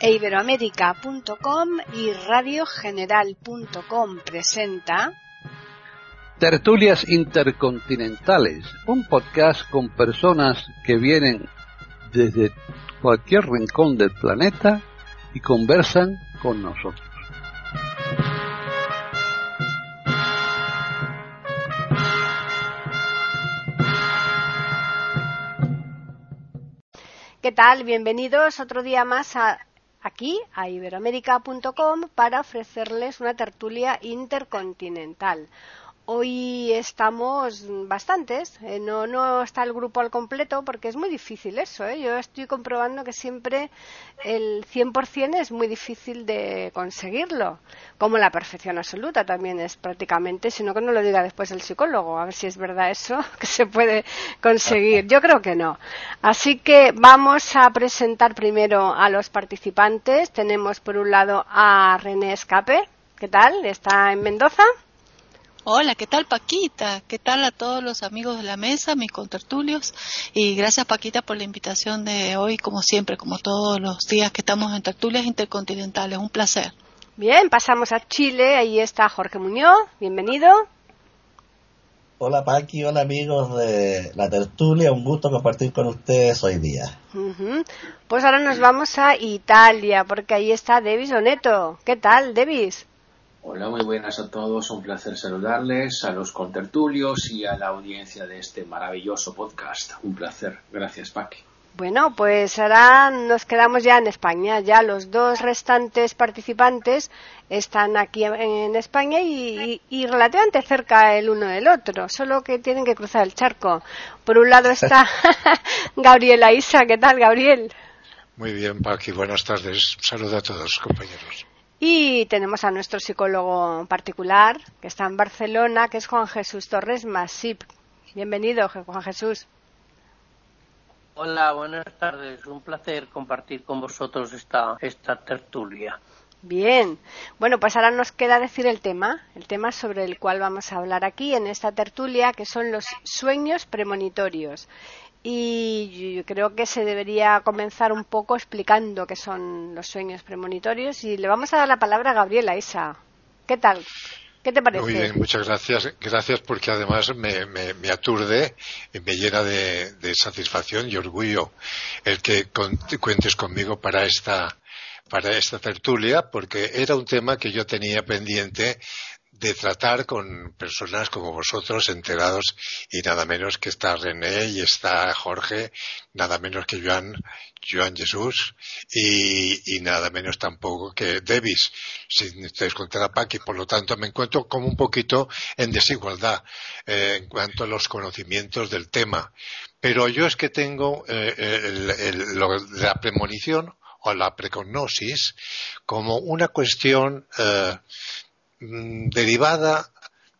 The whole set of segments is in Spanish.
e iberoamérica.com y radiogeneral.com presenta Tertulias Intercontinentales, un podcast con personas que vienen desde cualquier rincón del planeta y conversan con nosotros. ¿Qué tal? Bienvenidos otro día más a, aquí a iberoamérica.com para ofrecerles una tertulia intercontinental. Hoy estamos bastantes, eh, no, está el grupo al completo porque es muy difícil eso. ¿eh? Yo estoy comprobando que siempre el 100% es muy difícil de conseguirlo, como la perfección absoluta también es prácticamente, sino que no lo diga después el psicólogo, a ver si es verdad eso que se puede conseguir. Yo creo que no. Así que vamos a presentar primero a los participantes. Tenemos por un lado a René Escape. ¿Qué tal? ¿Está en Mendoza? Hola, ¿qué tal Paquita? ¿Qué tal a todos los amigos de la mesa, mis contertulios? Y gracias Paquita por la invitación de hoy, como siempre, como todos los días que estamos en tertulias intercontinentales. Un placer. Bien, pasamos a Chile. Ahí está Jorge Muñoz. Bienvenido. Hola Paqui, hola amigos de la tertulia. Un gusto compartir con ustedes hoy día. Pues ahora nos vamos a Italia, porque ahí está Devis Oneto. ¿Qué tal, Devis? Hola, muy buenas a todos. Un placer saludarles, a los contertulios y a la audiencia de este maravilloso podcast. Un placer. Gracias, Paqui. Bueno, pues ahora nos quedamos ya en España. Ya los dos restantes participantes están aquí en España y, y, relativamente cerca el uno del otro, solo que tienen que cruzar el charco. Por un lado está Gabriela Isa. ¿Qué tal, Gabriel? Muy bien, Paqui. Buenas tardes. Saludos a todos, compañeros. Y tenemos a nuestro psicólogo particular, que está en Barcelona, que es Juan Jesús Torres Masip. Bienvenido, Juan Jesús. Hola, buenas tardes. Un placer compartir con vosotros esta, esta tertulia. Bien, bueno, pues ahora nos queda decir el tema, el tema sobre el cual vamos a hablar aquí en esta tertulia, que son los sueños premonitorios y yo creo que se debería comenzar un poco explicando qué son los sueños premonitorios y le vamos a dar la palabra a Gabriela Isa. ¿Qué tal? ¿Qué te parece? Muy bien, muchas gracias. Gracias porque además me, aturde y me llena de, satisfacción y orgullo el que cuentes conmigo para esta, para esta tertulia porque era un tema que yo tenía pendiente de tratar con personas como vosotros enterados y nada menos que está René y está Jorge, nada menos que Joan, Joan Jesús y, y nada menos tampoco que Davis, sin ustedes contar a Paqui. Por lo tanto, me encuentro como un poquito en desigualdad eh, en cuanto a los conocimientos del tema. Pero yo es que tengo eh, el, el, lo, la premonición o la precognosis como una cuestión eh, derivada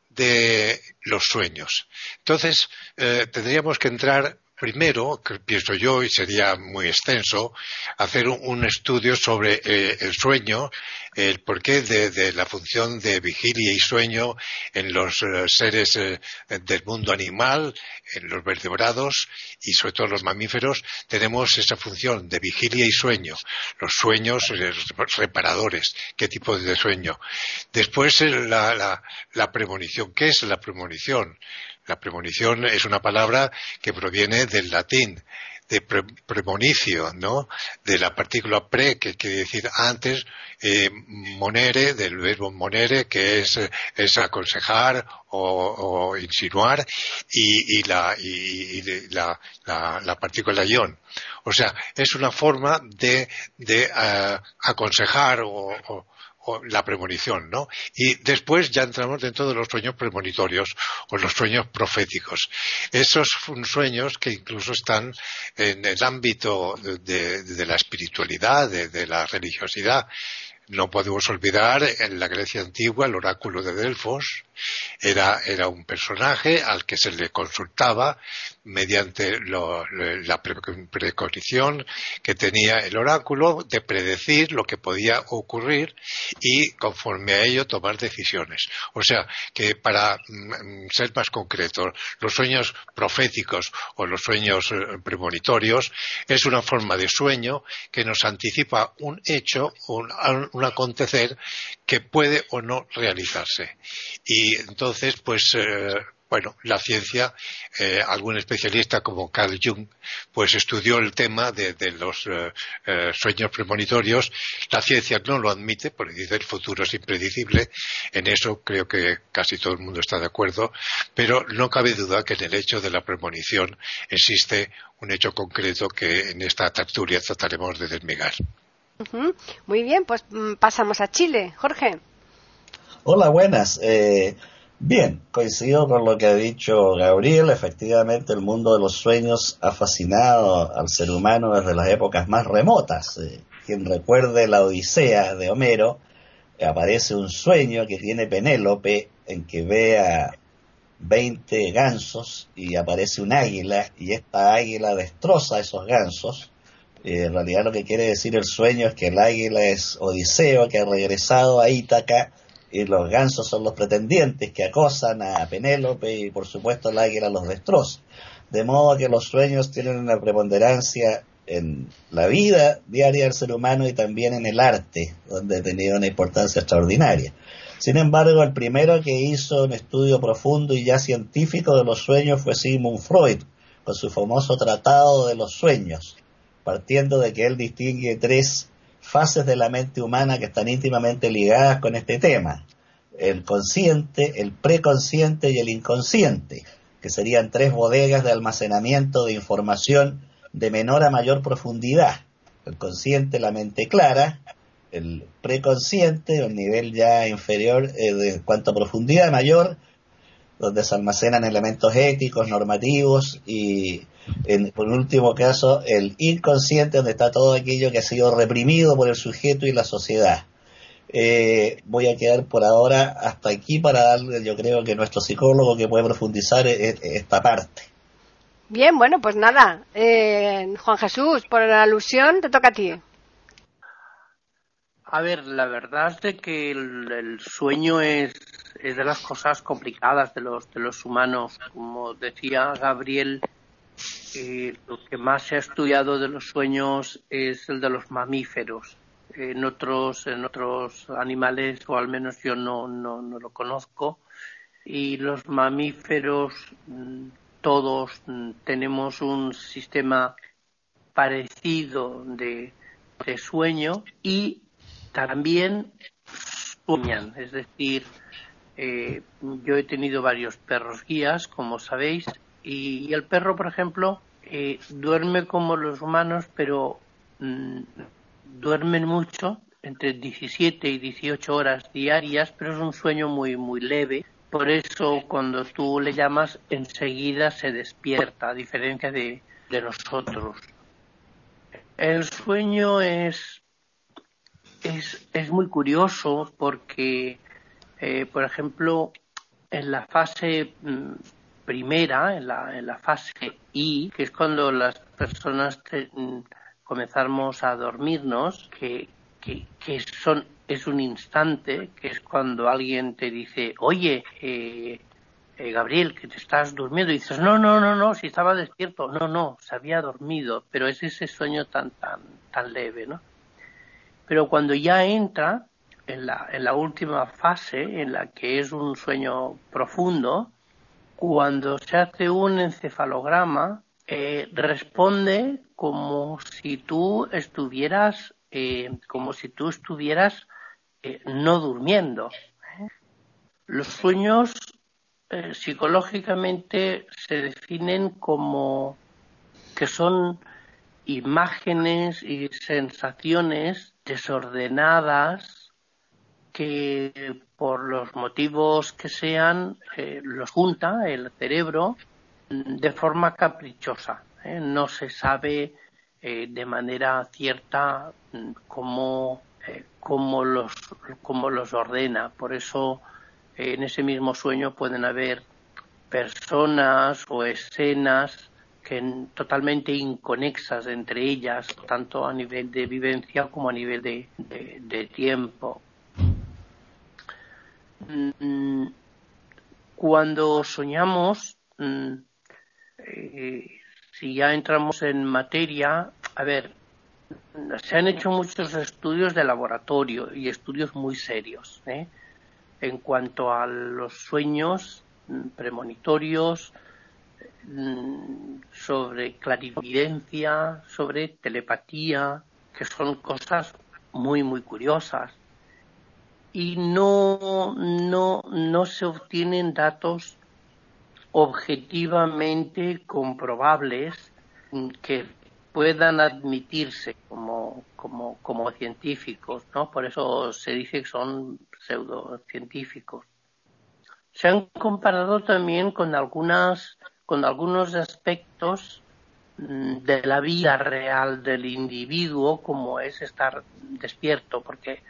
de los sueños. Entonces, eh, tendríamos que entrar primero, que pienso yo, y sería muy extenso, hacer un, estudio sobre eh, el sueño, el porqué de, la función de vigilia y sueño en los eh, seres eh, del mundo animal, en los vertebrados y sobre todo los mamíferos, tenemos esa función de vigilia y sueño, los sueños reparadores, qué tipo de sueño. Después la, la premonición, ¿qué es la premonición? La premonición es una palabra que proviene del latín, de premonicio, ¿no? De la partícula pre, que quiere decir antes, eh, monere, del verbo monere, que es, aconsejar o, insinuar, y, la, y, la, la, partícula ion. O sea, es una forma de, de eh, aconsejar o, la premonición, ¿no? Y después ya entramos dentro de los sueños premonitorios o los sueños proféticos. Esos sueños que incluso están en el ámbito de, la espiritualidad, de, la religiosidad. No podemos olvidar en la Grecia antigua el oráculo de Delfos era, era un personaje al que se le consultaba mediante la preconición que tenía el oráculo de predecir lo que podía ocurrir y conforme a ello tomar decisiones. O sea, que para mm, ser más concreto, los sueños proféticos o los sueños eh, premonitorios es una forma de sueño que nos anticipa un hecho, un, un acontecer que puede o no realizarse. Y entonces, pues, eh, bueno, la ciencia, eh, algún especialista como Carl Jung, pues estudió el tema de, los eh, eh, sueños premonitorios. La ciencia no lo admite, porque dice el futuro es impredecible. En eso creo que casi todo el mundo está de acuerdo. Pero no cabe duda que en el hecho de la premonición existe un hecho concreto que en esta tertulia trataremos de desmigar. Muy bien, pues mm, pasamos a Chile. Jorge. Hola, buenas. Bien, coincido con lo que ha dicho Gabriel. Efectivamente, el mundo de los sueños ha fascinado al ser humano desde las épocas más remotas. Eh, quien recuerde la Odisea de Homero, aparece un sueño que tiene Penélope en que ve a 20 gansos y aparece un águila y esta águila destroza esos gansos. Eh, en realidad lo que quiere decir el sueño es que el águila es Odiseo que ha regresado a Ítaca y los gansos son los pretendientes que acosan a Penélope y por supuesto el águila los destroza. De modo que los sueños tienen una preponderancia en la vida diaria del ser humano y también en el arte, donde ha una importancia extraordinaria. Sin embargo, el primero que hizo un estudio profundo y ya científico de los sueños fue Sigmund Freud, con su famoso Tratado de los Sueños, partiendo de que él distingue tres fases de la mente humana que están íntimamente ligadas con este tema. El consciente, el preconsciente y el inconsciente, que serían tres bodegas de almacenamiento de información de menor a mayor profundidad. El consciente, la mente clara, el preconsciente, el nivel ya inferior eh, de cuanto a profundidad mayor, donde se almacenan elementos éticos, normativos y en, por último caso, el inconsciente, donde está todo aquello que ha sido reprimido por el sujeto y la sociedad. Eh, voy a quedar por ahora hasta aquí para darle, yo creo que nuestro psicólogo que puede profundizar e, e, esta parte. Bien, bueno, pues nada, eh, Juan Jesús, por la alusión te toca a ti. A ver, la verdad es de que el, sueño es, es, de las cosas complicadas de los, de los humanos. Como decía Gabriel, lo que más se ha estudiado de los sueños es el de los mamíferos. En otros, en otros animales, o al menos yo no, no, lo conozco, y los mamíferos mm, todos mm, tenemos un sistema parecido de, de sueño y también sueñan, es decir, eh, yo he tenido varios perros guías, como sabéis, y, el perro, por ejemplo, eh, duerme como los humanos, pero mm, duermen mucho, entre 17 y 18 horas diarias, pero es un sueño muy, muy leve. Por eso, cuando tú le llamas, enseguida se despierta, a diferencia de, de nosotros. El sueño es, es, es muy curioso porque, eh, por ejemplo, en la fase mm, primera, en la, en la fase I, que es cuando las personas mm, comenzamos a dormirnos, que, que, son, es un instante, que es cuando alguien te dice, oye, eh, eh, Gabriel, que te estás durmiendo, y dices, no, no, no, no, si estaba despierto, no, no, se había dormido, pero es ese sueño tan, tan, tan leve, ¿no? Pero cuando ya entra en la, en la última fase, en la que es un sueño profundo, cuando se hace un encefalograma, eh, responde como si tú estuvieras, eh, como si tú estuvieras eh, no durmiendo. Los sueños psicológicamente se definen como que son imágenes y sensaciones desordenadas que por los motivos que sean eh, los junta el cerebro de forma caprichosa. ¿eh? No se sabe eh, de manera cierta mm, cómo, cómo, los, cómo los ordena. Por eso en ese mismo sueño pueden haber personas o escenas que totalmente inconexas entre ellas, tanto a nivel de vivencia como a nivel de, tiempo. Mm, cuando soñamos, mm, eh, si ya entramos en materia, a ver, se han hecho muchos estudios de laboratorio y estudios muy serios ¿eh? en cuanto a los sueños mm, premonitorios, mm, sobre clarividencia, sobre telepatía, que son cosas muy, muy curiosas. Y no, no, no se obtienen datos objetivamente comprobables que puedan admitirse como, como, como científicos, ¿no? Por eso se dice que son pseudocientíficos. Se han comparado también con algunas, con algunos aspectos mm, de la vida real del individuo, como es estar despierto, porque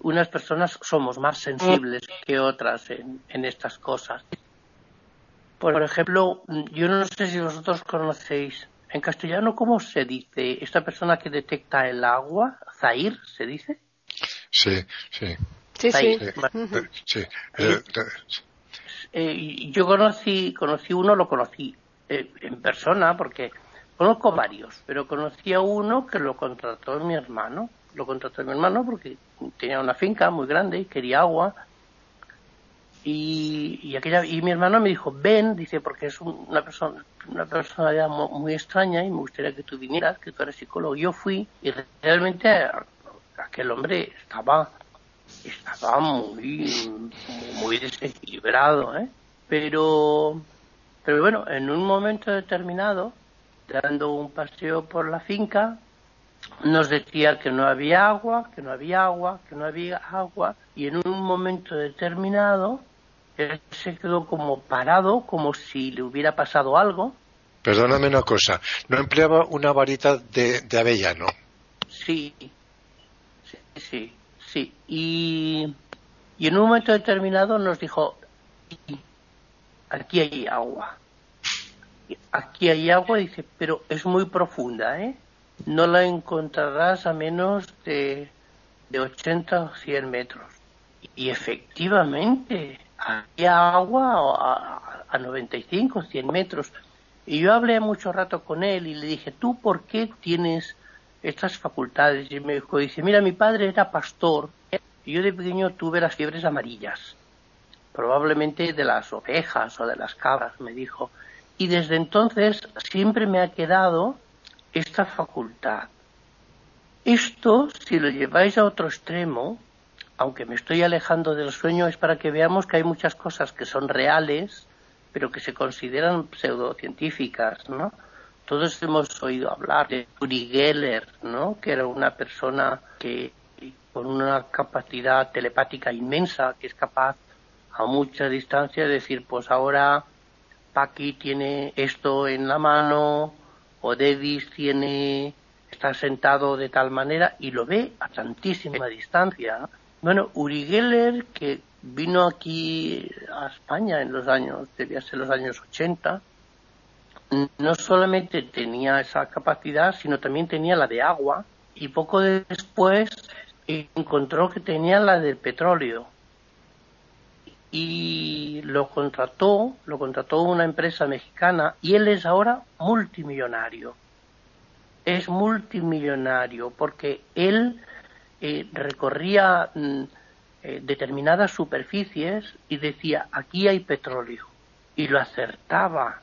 unas personas somos más sensibles que otras en, en estas cosas. Por ejemplo, yo no sé si vosotros conocéis en castellano, ¿cómo se dice esta persona que detecta el agua? ¿Zair se dice? Sí, sí. Sí, sí. sí. Eh, eh, yo conocí, conocí uno, lo conocí eh, en persona porque conozco varios, pero conocí a uno que lo contrató mi hermano. Lo contrató mi hermano porque tenía una finca muy grande y quería agua y, aquella, y mi hermano me dijo, ven, dice, porque es una persona una personalidad muy extraña y me gustaría que tú vinieras, que tú eres psicólogo. Yo fui y realmente aquel hombre estaba estaba muy muy desequilibrado, ¿eh? Pero pero bueno, en un momento determinado, dando un paseo por la finca, nos decía que no había agua, que no había agua, que no había agua, y en un momento determinado él se quedó como parado, como si le hubiera pasado algo. Perdóname una cosa, ¿no empleaba una varita de, avellano? Sí, sí, sí, sí. Y, y en un momento determinado nos dijo, aquí hay agua. Aquí hay agua, dice, pero es muy profunda, ¿eh? No la encontrarás a menos de, de 80 o 100 metros. Y efectivamente, había agua a, a 95, 100 metros. Y yo hablé mucho rato con él y le dije, ¿tú por qué tienes estas facultades? Y me dijo, dice, mira, mi padre era pastor y yo de pequeño tuve las fiebres amarillas, probablemente de las ovejas o de las cabras, me dijo. Y desde entonces siempre me ha quedado esta facultad. Esto, si lo lleváis a otro extremo, aunque me estoy alejando del sueño, es para que veamos que hay muchas cosas que son reales, pero que se consideran pseudocientíficas, ¿no? Todos hemos oído hablar de Uri Geller, ¿no? Que era una persona que con una capacidad telepática inmensa, que es capaz a mucha distancia de decir, pues ahora Paki tiene esto en la mano, o Davis tiene está sentado de tal manera y lo ve a tantísima distancia. Bueno, Uri Geller, que vino aquí a España en los años, debía ser los años 80, no solamente tenía esa capacidad, sino también tenía la de agua y poco después encontró que tenía la del petróleo y lo contrató, lo contrató una empresa mexicana y él es ahora multimillonario. Es multimillonario porque él eh, recorría mm, eh, determinadas superficies y decía, aquí hay petróleo. Y lo acertaba.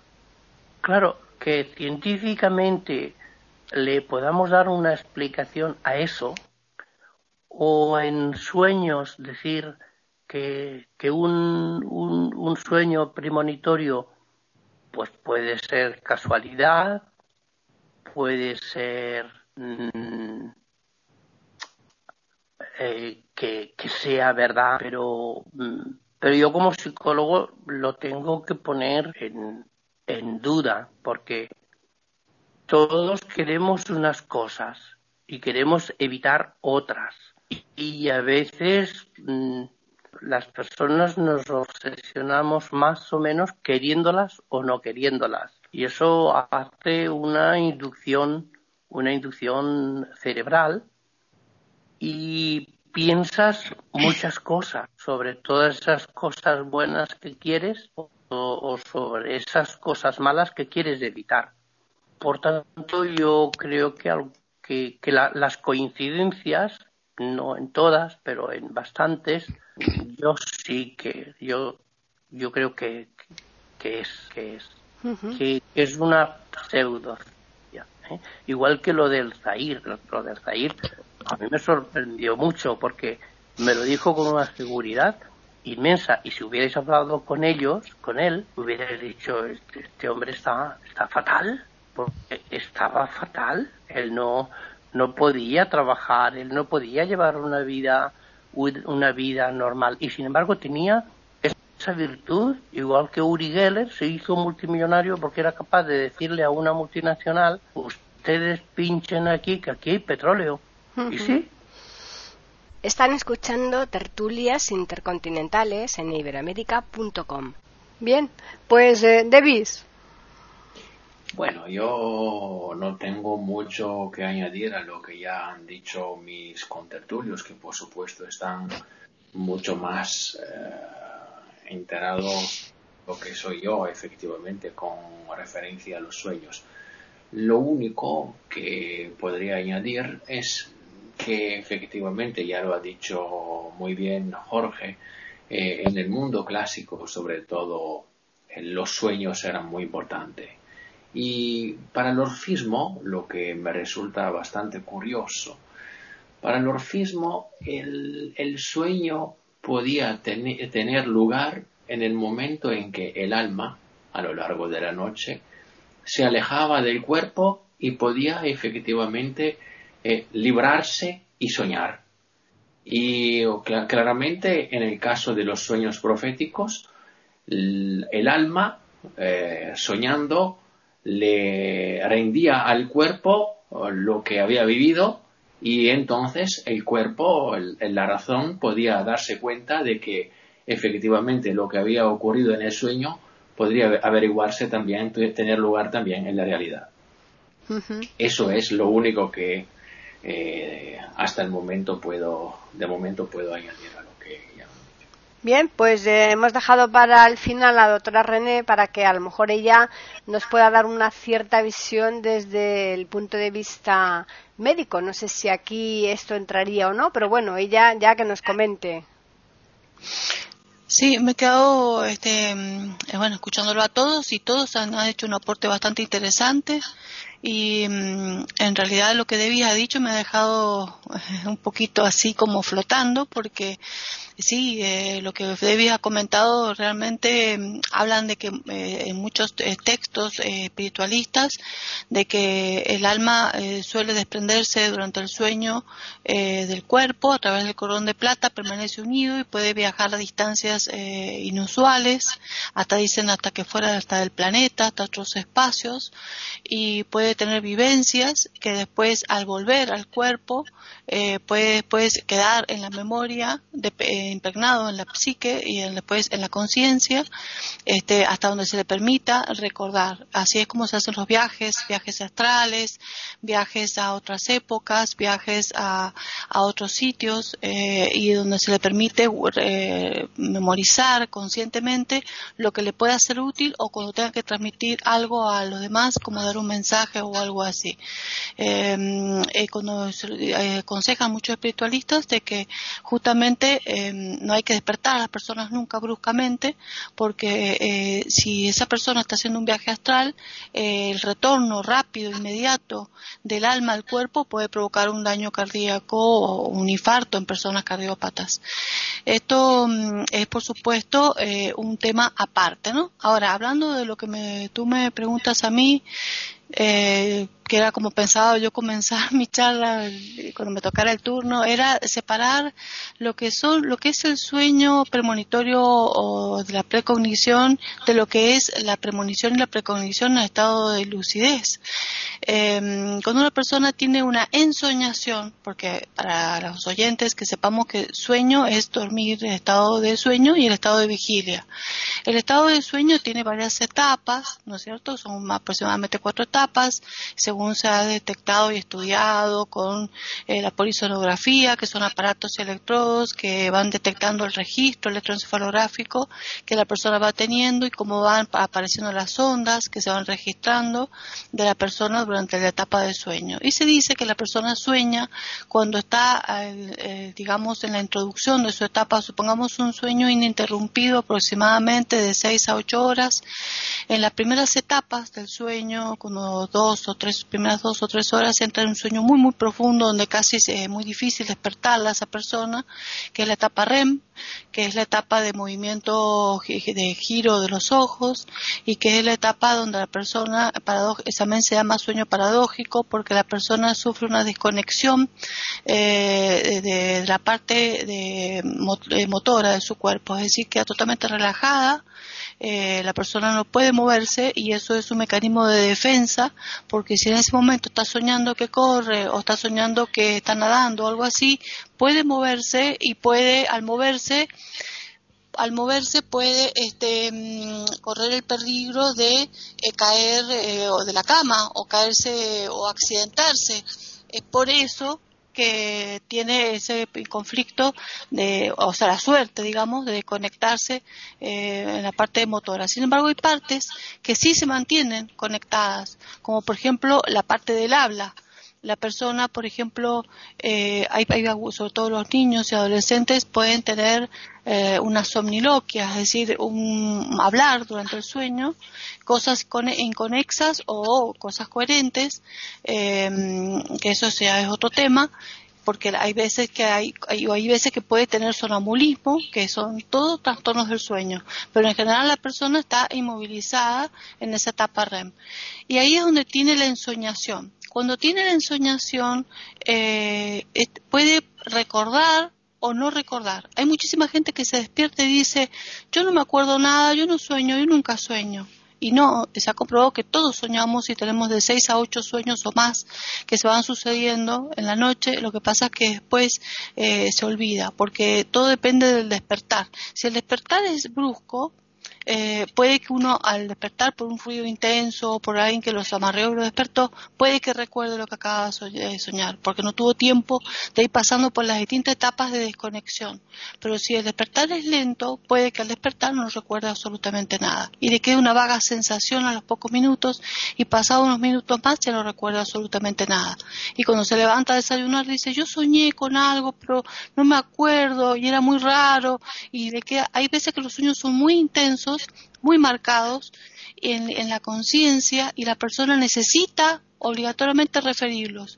Claro, que científicamente le podamos dar una explicación a eso, o en sueños decir que, que un, un, sueño premonitorio pues puede ser casualidad, puede ser mm, eh, que, sea verdad, pero, mm, pero yo como psicólogo lo tengo que poner en, en duda, porque todos queremos unas cosas y queremos evitar otras. Y, a veces mm, las personas nos obsesionamos más o menos queriéndolas o no queriéndolas. Y eso hace una inducción, una inducción cerebral y piensas muchas cosas sobre todas esas cosas buenas que quieres o, sobre esas cosas malas que quieres evitar. Por tanto, yo creo que, que, las coincidencias, no en todas, pero en bastantes, yo sí que, yo, yo creo que, que es, que es, que es una pseudo. ¿eh? Igual que lo del Zair, lo del Zair a mí me sorprendió mucho porque me lo dijo con una seguridad inmensa y si hubierais hablado con ellos, con él, hubierais dicho, este, este, hombre está, está fatal, porque estaba fatal, él no, no podía trabajar, él no podía llevar una vida, una vida normal y sin embargo tenía esa virtud, igual que Uri Geller se hizo multimillonario porque era capaz de decirle a una multinacional, ustedes pinchen aquí, que aquí hay petróleo ¿Y sí? Están escuchando tertulias intercontinentales en iberoamérica.com. Bien, pues eh, Davis. Bueno, yo no tengo mucho que añadir a lo que ya han dicho mis contertulios, que por supuesto están mucho más eh, enterados lo que soy yo efectivamente con referencia a los sueños. Lo único que podría añadir es que efectivamente, ya lo ha dicho muy bien Jorge, eh, en el mundo clásico sobre todo eh, los sueños eran muy importantes. Y para el orfismo, lo que me resulta bastante curioso, para el orfismo el, sueño podía tener lugar en el momento en que el alma, a lo largo de la noche, se alejaba del cuerpo y podía efectivamente eh, librarse y soñar. Y claramente en el caso de los sueños proféticos, el, alma eh, soñando le rendía al cuerpo lo que había vivido y entonces el cuerpo, la razón, podía darse cuenta de que efectivamente lo que había ocurrido en el sueño podría averiguarse también, tener lugar también en la realidad. Eso es lo único que eh, hasta el momento puedo, de momento puedo añadir Bien, pues eh, hemos dejado para el final a la doctora René para que a lo mejor ella nos pueda dar una cierta visión desde el punto de vista médico. No sé si aquí esto entraría o no, pero bueno, ella ya que nos comente. Sí, me he quedado este, mm, bueno, escuchándolo a todos y todos han hecho un aporte bastante interesante y mm, en realidad lo que Debbie ha dicho me ha dejado eh, un poquito así como flotando porque sí, eh, lo que Debbie ha comentado realmente mm, hablan de que eh, en muchos textos espiritualistas de que el alma suele desprenderse durante el sueño del cuerpo a través del cordón de plata, permanece unido y puede viajar a distancias inusuales, hasta dicen hasta que fuera hasta del planeta, hasta otros espacios y puede tener vivencias que después al volver al cuerpo eh, puede, quedar en la memoria, eh, impregnado en la psique y después en la conciencia, este, hasta donde se le permita recordar. Así es como se hacen los viajes, viajes astrales, viajes a otras épocas, viajes a, otros sitios eh, y donde se le permite memorizar conscientemente lo que le pueda ser útil o cuando tenga que transmitir algo a los demás, como dar un mensaje o algo así. Em, eh, cuando eh, aconsejan muchos espiritualistas de que justamente em, no hay que despertar a las personas nunca bruscamente, porque eh, si esa persona está haciendo un viaje astral, el retorno rápido, inmediato del alma al cuerpo puede provocar un daño cardíaco o un infarto en personas cardiópatas. Esto mm, es, por supuesto, un tema aparte, ¿no? Ahora, hablando de lo que me, tú me preguntas a mí, eh, que era como pensaba yo comenzar mi charla cuando me tocara el turno, era separar lo que son, lo que es el sueño premonitorio o de la precognición de lo que es la premonición y la precognición en estado de lucidez. eh, cuando una persona tiene una ensoñación, porque para los oyentes que sepamos que sueño es dormir, el estado de sueño y el estado de vigilia. El estado de sueño tiene varias etapas, ¿no es cierto? Son aproximadamente cuatro etapas, se ha detectado y estudiado con eh, la polisonografía, que son aparatos electrodos que van detectando el registro electroencefalográfico que la persona va teniendo y cómo van apareciendo las ondas que se van registrando de la persona durante la etapa de sueño. Y se dice que la persona sueña cuando está, eh, digamos, en la introducción de su etapa, supongamos un sueño ininterrumpido aproximadamente de 6 a 8 horas. En las primeras etapas del sueño, como dos o tres, primeras dos o tres horas, entra en un sueño muy, muy profundo donde casi es muy difícil despertarla a esa persona, que es la etapa REM, que es la etapa de movimiento de giro de los ojos y que es la etapa donde la persona, también se llama sueño paradójico porque la persona sufre una desconexión eh, de, la parte de, motora de su cuerpo, es decir, queda totalmente relajada eh, la persona no puede moverse y eso es un mecanismo de defensa porque si en ese momento está soñando que corre o está soñando que está nadando o algo así, puede moverse y puede al moverse al moverse puede este, mm, correr el peligro de eh, caer eh, de la cama o caerse o accidentarse. Es por eso que tiene ese conflicto de, o sea, la suerte, digamos, de conectarse eh, en la parte motora. Sin embargo, hay partes que sí se mantienen conectadas, como por ejemplo la parte del habla la persona, por ejemplo, eh, hay, sobre todo los niños y adolescentes pueden tener eh, una somniloquia, es decir, un hablar durante el sueño, cosas inconexas o cosas coherentes, eh, que eso sea es otro tema, porque hay veces que hay, hay, hay veces que puede tener sonambulismo, que son todos trastornos del sueño, pero en general la persona está inmovilizada en esa etapa REM. Y ahí es donde tiene la ensoñación cuando tiene la ensoñación eh, puede recordar o no recordar. Hay muchísima gente que se despierta y dice, yo no me acuerdo nada, yo no sueño, yo nunca sueño. Y no, se ha comprobado que todos soñamos y tenemos de seis a ocho sueños o más que se van sucediendo en la noche. Lo que pasa es que después eh, se olvida, porque todo depende del despertar. Si el despertar es brusco, eh, puede que uno al despertar por un frío intenso o por alguien que los amarreó y lo despertó, puede que recuerde lo que acaba de soñar, porque no tuvo tiempo de ir pasando por las distintas etapas de desconexión. Pero si el despertar es lento, puede que al despertar no recuerde absolutamente nada y le quede una vaga sensación a los pocos minutos y pasado unos minutos más ya no recuerda absolutamente nada. Y cuando se levanta a desayunar dice, yo soñé con algo, pero no me acuerdo y era muy raro y le queda, hay veces que los sueños son muy intensos muy marcados en, la conciencia y la persona necesita obligatoriamente referirlos.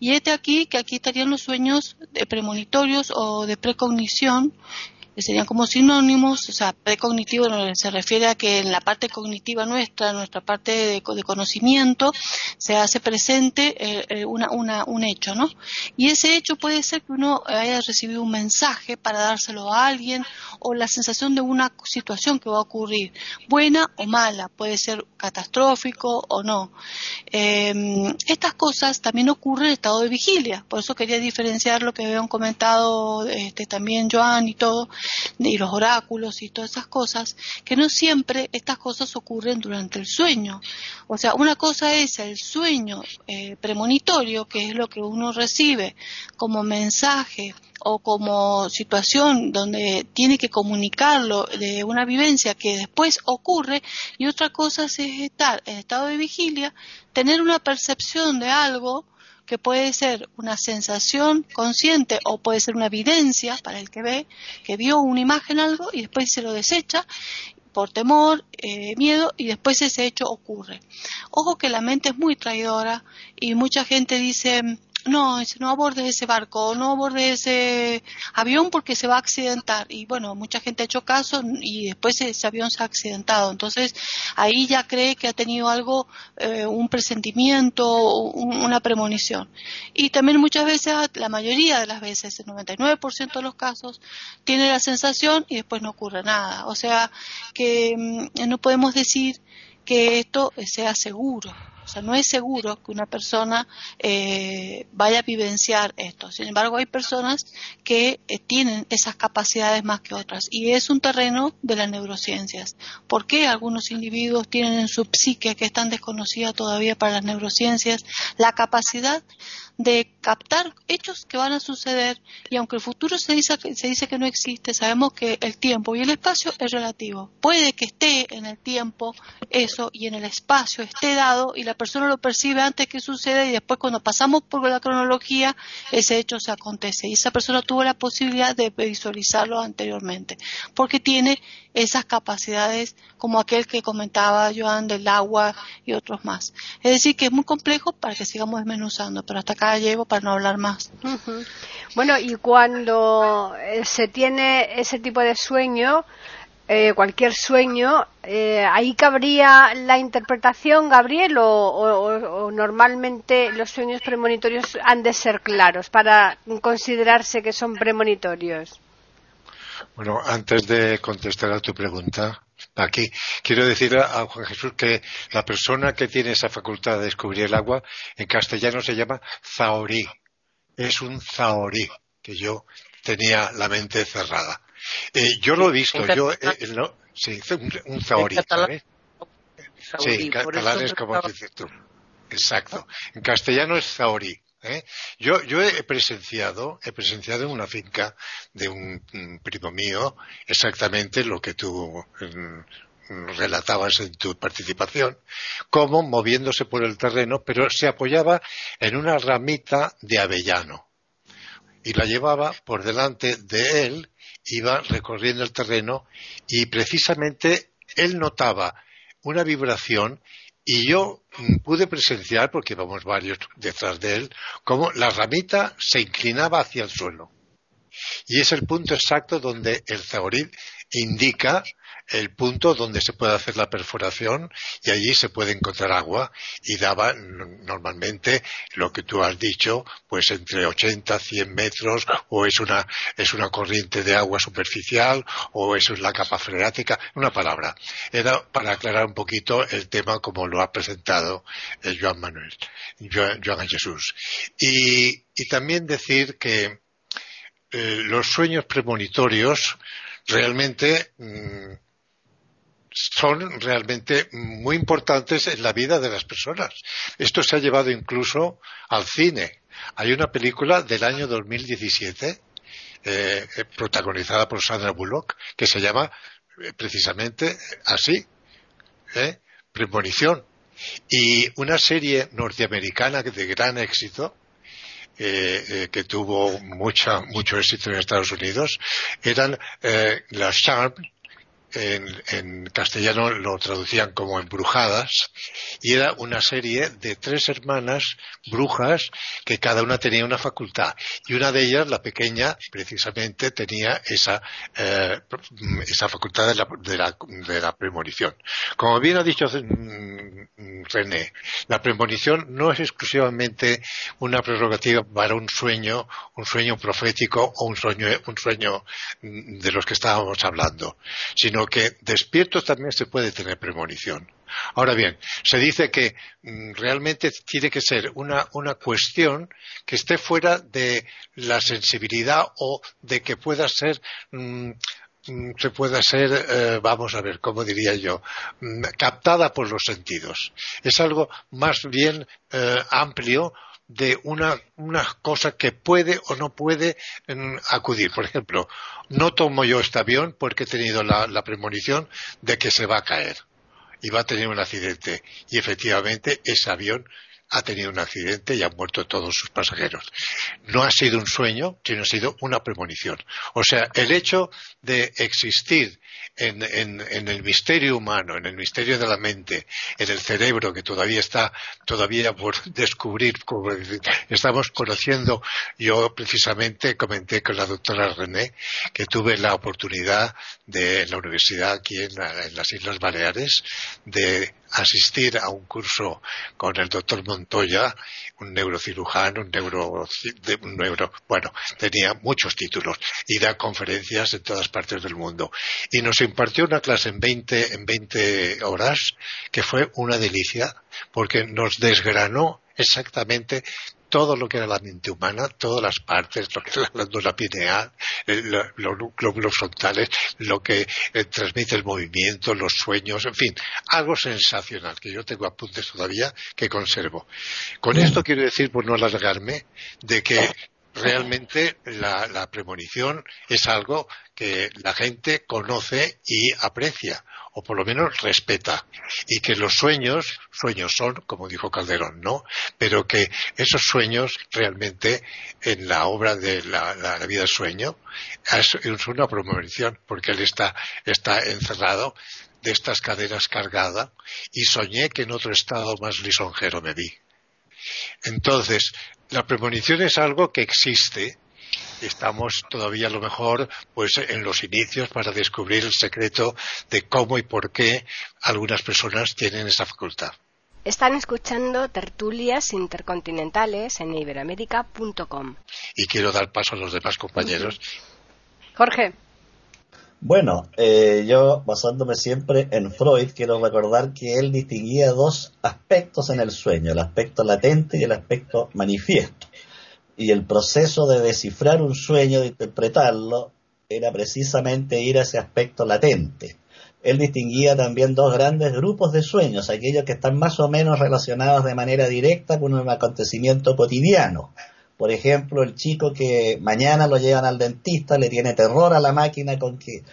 Y este aquí, que aquí estarían los sueños de premonitorios o de precognición, que serían como sinónimos, o sea, precognitivo se refiere a que en la parte cognitiva nuestra, nuestra parte de, conocimiento, se hace presente eh, eh, una, un hecho, ¿no? Y ese hecho puede ser que uno haya recibido un mensaje para dárselo a alguien o la sensación de una situación que va a ocurrir, buena o mala, puede ser catastrófico o no. Em, estas cosas también ocurren en estado de vigilia, por eso quería diferenciar lo que habían comentado este, también Joan y todo, y los oráculos y todas esas cosas, que no siempre estas cosas ocurren durante el sueño. O sea, una cosa es el sueño eh, premonitorio, que es lo que uno recibe como mensaje o como situación donde tiene que comunicarlo de una vivencia que después ocurre y otra cosa es estar en estado de vigilia, tener una percepción de algo que puede ser una sensación consciente o puede ser una evidencia para el que ve, que vio una imagen algo y después se lo desecha por temor, eh, miedo y después ese hecho ocurre. Ojo que la mente es muy traidora y mucha gente dice, no, no abordes ese barco, no abordes ese avión porque se va a accidentar. Y bueno, mucha gente ha hecho caso y después ese avión se ha accidentado. Entonces ahí ya cree que ha tenido algo, eh, un presentimiento, una premonición. Y también muchas veces, la mayoría de las veces, el 99% de los casos, tiene la sensación y después no ocurre nada. O sea que mm, no podemos decir que esto sea seguro sea, no es seguro que una persona eh, vaya a vivenciar esto. Sin embargo, hay personas que eh, tienen esas capacidades más que otras y es un terreno de las neurociencias. ¿Por qué algunos individuos tienen en su psique, que es tan desconocida todavía para las neurociencias, la capacidad de captar hechos que van a suceder y aunque el futuro se dice, se dice que no existe, sabemos que el tiempo y el espacio es relativo. Puede que esté en el tiempo eso y en el espacio esté dado y la persona lo percibe antes que suceda y después cuando pasamos por la cronología ese hecho se acontece y esa persona tuvo la posibilidad de visualizarlo anteriormente porque tiene esas capacidades como aquel que comentaba Joan del agua y otros más. Es decir, que es muy complejo para que sigamos desmenuzando, pero hasta acá llego para no hablar más. Bueno, y cuando eh, se tiene ese tipo de sueño, eh, cualquier sueño, eh, ¿ahí cabría la interpretación, Gabriel, o, normalmente los sueños premonitorios han de ser claros para considerarse que son premonitorios? Bueno, antes de contestar a tu pregunta, aquí quiero decir a, Juan Jesús que la persona que tiene esa facultad de descubrir el agua en castellano se llama zaorí. Es un zaorí, que yo tenía la mente cerrada. Eh, yo lo he visto, yo, eh, no, sí, un, un zaorí, ¿sabes? Sí, catalán es como dices tú. Exacto. En castellano es zaorí. ¿Eh? Yo, yo he presenciado, he presenciado en una finca de un, primo mío exactamente lo que tú mm, relatabas en tu participación, como moviéndose por el terreno, pero se apoyaba en una ramita de avellano y la llevaba por delante de él, iba recorriendo el terreno y precisamente él notaba una vibración y yo pude presenciar, porque íbamos varios detrás de él, cómo la ramita se inclinaba hacia el suelo. Y es el punto exacto donde el zaorid indica el punto donde se puede hacer la perforación y allí se puede encontrar agua y daba normalmente lo que tú has dicho, pues entre 80 100 metros o es una, es una corriente de agua superficial o eso es la capa freática, una palabra. Era para aclarar un poquito el tema como lo ha presentado el Joan Manuel, Joan, Jesús. Y, también decir que eh, los sueños premonitorios realmente mm, son realmente muy importantes en la vida de las personas. Esto se ha llevado incluso al cine. Hay una película del año 2017 eh, eh, protagonizada por Sandra Bullock que se llama eh, precisamente así, Premonición. Y una serie norteamericana de gran éxito que tuvo mucho éxito en Estados Unidos eran las Charm en, castellano lo traducían como embrujadas, y era una serie de tres hermanas brujas que cada una tenía una facultad, y una de ellas, la pequeña, precisamente tenía esa, eh, esa facultad de la, de, la, de la premonición. Como bien ha dicho mm, René, la premonición no es exclusivamente una prerrogativa para un sueño, un sueño profético o un sueño, un sueño de los que estábamos hablando, sino que despierto también se puede tener premonición. Ahora bien, se dice que mm, realmente tiene que ser una, cuestión que esté fuera de la sensibilidad o de que pueda ser mm, mm, se pueda ser, eh, vamos a ver, ¿cómo diría yo?, captada por los sentidos. Es algo más bien eh, amplio de una, cosa que puede o no puede mm, acudir. Por ejemplo, no tomo yo este avión porque he tenido la, la premonición de que se va a caer y va a tener un accidente. Y efectivamente ese avión ha tenido un accidente y han muerto todos sus pasajeros. No ha sido un sueño, sino ha sido una premonición. O sea, el hecho de existir en, el misterio humano, en el misterio de la mente, en el cerebro que todavía está todavía por descubrir, estamos conociendo. Yo precisamente comenté con la doctora René que tuve la oportunidad de la universidad aquí en, las Islas Baleares de asistir a un curso con el doctor Montoya, un neurocirujano, un neuro, un neuro, bueno, tenía muchos títulos y da conferencias en todas partes del mundo. Y nos impartió una clase en 20, en 20 horas que fue una delicia porque nos desgranó exactamente todo lo que era la mente humana, todas las partes, lo que es la glándula pineal, los glóbulos frontales, lo que eh, transmite el movimiento, los sueños, en fin, algo sensacional que yo tengo apuntes todavía que conservo. Con esto quiero decir, por no alargarme, de que realmente la, premonición es algo que la gente conoce y aprecia, o por lo menos respeta, y que los sueños, sueños son, como dijo Calderón, ¿no? Pero que esos sueños realmente en la obra de la, vida del sueño es, una premonición, porque él está, está encerrado de estas caderas cargadas y soñé que en otro estado más lisonjero me vi. Entonces, la premonición es algo que existe. Estamos todavía a lo mejor pues en los inicios para descubrir el secreto de cómo y por qué algunas personas tienen esa facultad. Están escuchando tertulias intercontinentales en iberoamérica.com. Y quiero dar paso a los demás compañeros. Jorge. Bueno, eh, yo basándome siempre en Freud, quiero recordar que él distinguía dos aspectos en el sueño, el aspecto latente y el aspecto manifiesto. Y el proceso de descifrar un sueño, de interpretarlo, era precisamente ir a ese aspecto latente. Él distinguía también dos grandes grupos de sueños, aquellos que están más o menos relacionados de manera directa con un acontecimiento cotidiano, por ejemplo, el chico que mañana lo llevan al dentista, le tiene terror a la máquina con que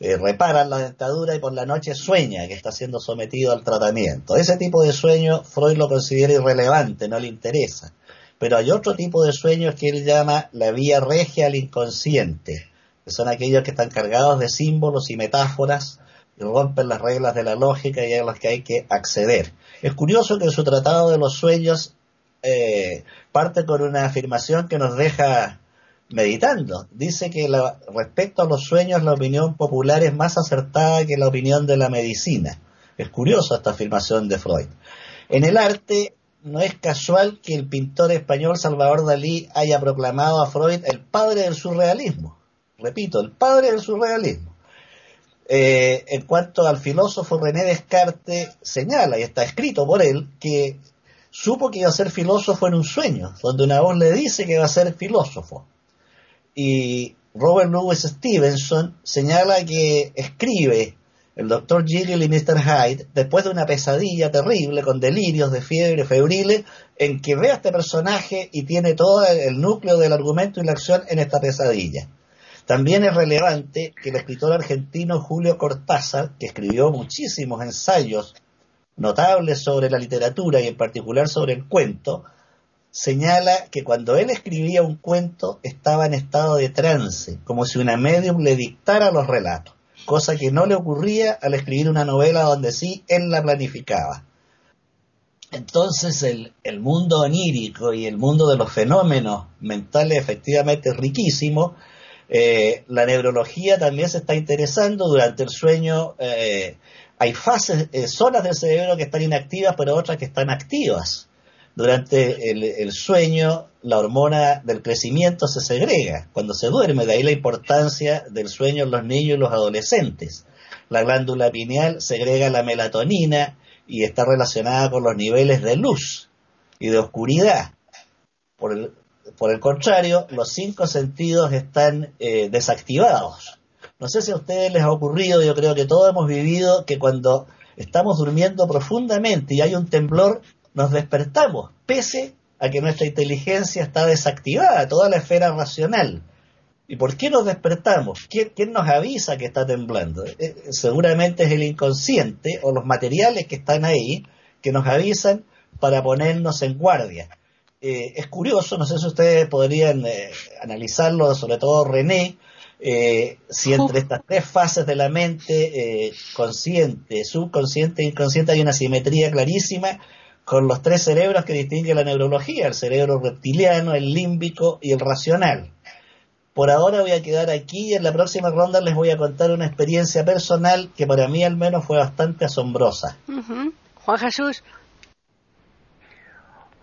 eh, reparan la dentadura y por la noche sueña que está siendo sometido al tratamiento. Ese tipo de sueño Freud lo considera irrelevante, no le interesa. Pero hay otro tipo de sueños que él llama la vía regia al inconsciente, que son aquellos que están cargados de símbolos y metáforas y rompen las reglas de la lógica y a los que hay que acceder. Es curioso que en su tratado de los sueños eh, parte con una afirmación que nos deja meditando. Dice que respecto a los sueños la opinión popular es más acertada que la opinión de la medicina. Es curiosa esta afirmación de Freud. En el arte no es casual que el pintor español Salvador Dalí haya proclamado a Freud el padre del surrealismo. Repito, el padre del surrealismo. Eh, en cuanto al filósofo René Descartes, señala, y está escrito por él, que supo que iba a ser filósofo en un sueño, donde una voz le dice que va a ser filósofo. Y Robert Louis Stevenson señala que escribe el Dr. Jekyll y Mr. Hyde después de una pesadilla terrible con delirios de fiebre febriles en que ve a este personaje y tiene todo el núcleo del argumento y la acción en esta pesadilla. También es relevante que el escritor argentino Julio Cortázar, que escribió muchísimos ensayos notables sobre la literatura y en particular sobre el cuento, señala que cuando él escribía un cuento estaba en estado de trance, como si una medium le dictara los relatos, cosa que no le ocurría al escribir una novela donde sí él la planificaba. Entonces el, mundo onírico y el mundo de los fenómenos mentales efectivamente es riquísimo. Eh, la neurología también se está interesando durante el sueño. Eh, hay fases, eh, zonas del cerebro que están inactivas, pero otras que están activas. Durante el, sueño, la hormona del crecimiento se segrega cuando se duerme, de ahí la importancia del sueño en los niños y los adolescentes. La glándula pineal segrega la melatonina y está relacionada con los niveles de luz y de oscuridad. Por el, por el contrario, los cinco sentidos están eh, desactivados no sé si a ustedes les ha ocurrido, yo creo que todos hemos vivido que cuando estamos durmiendo profundamente y hay un temblor, nos despertamos, pese a que nuestra inteligencia está desactivada, toda la esfera racional. ¿Y por qué nos despertamos? ¿Quién, nos avisa que está temblando? Eh, seguramente es el inconsciente o los materiales que están ahí que nos avisan para ponernos en guardia. Eh, es curioso, no sé si ustedes podrían eh, analizarlo, sobre todo René, eh, si entre estas tres fases de la mente, eh, consciente, subconsciente e inconsciente, hay una simetría clarísima con los tres cerebros que distingue la neurología, el cerebro reptiliano, el límbico y el racional. Por ahora voy a quedar aquí y en la próxima ronda les voy a contar una experiencia personal que para mí al menos fue bastante asombrosa. Juan Jesús.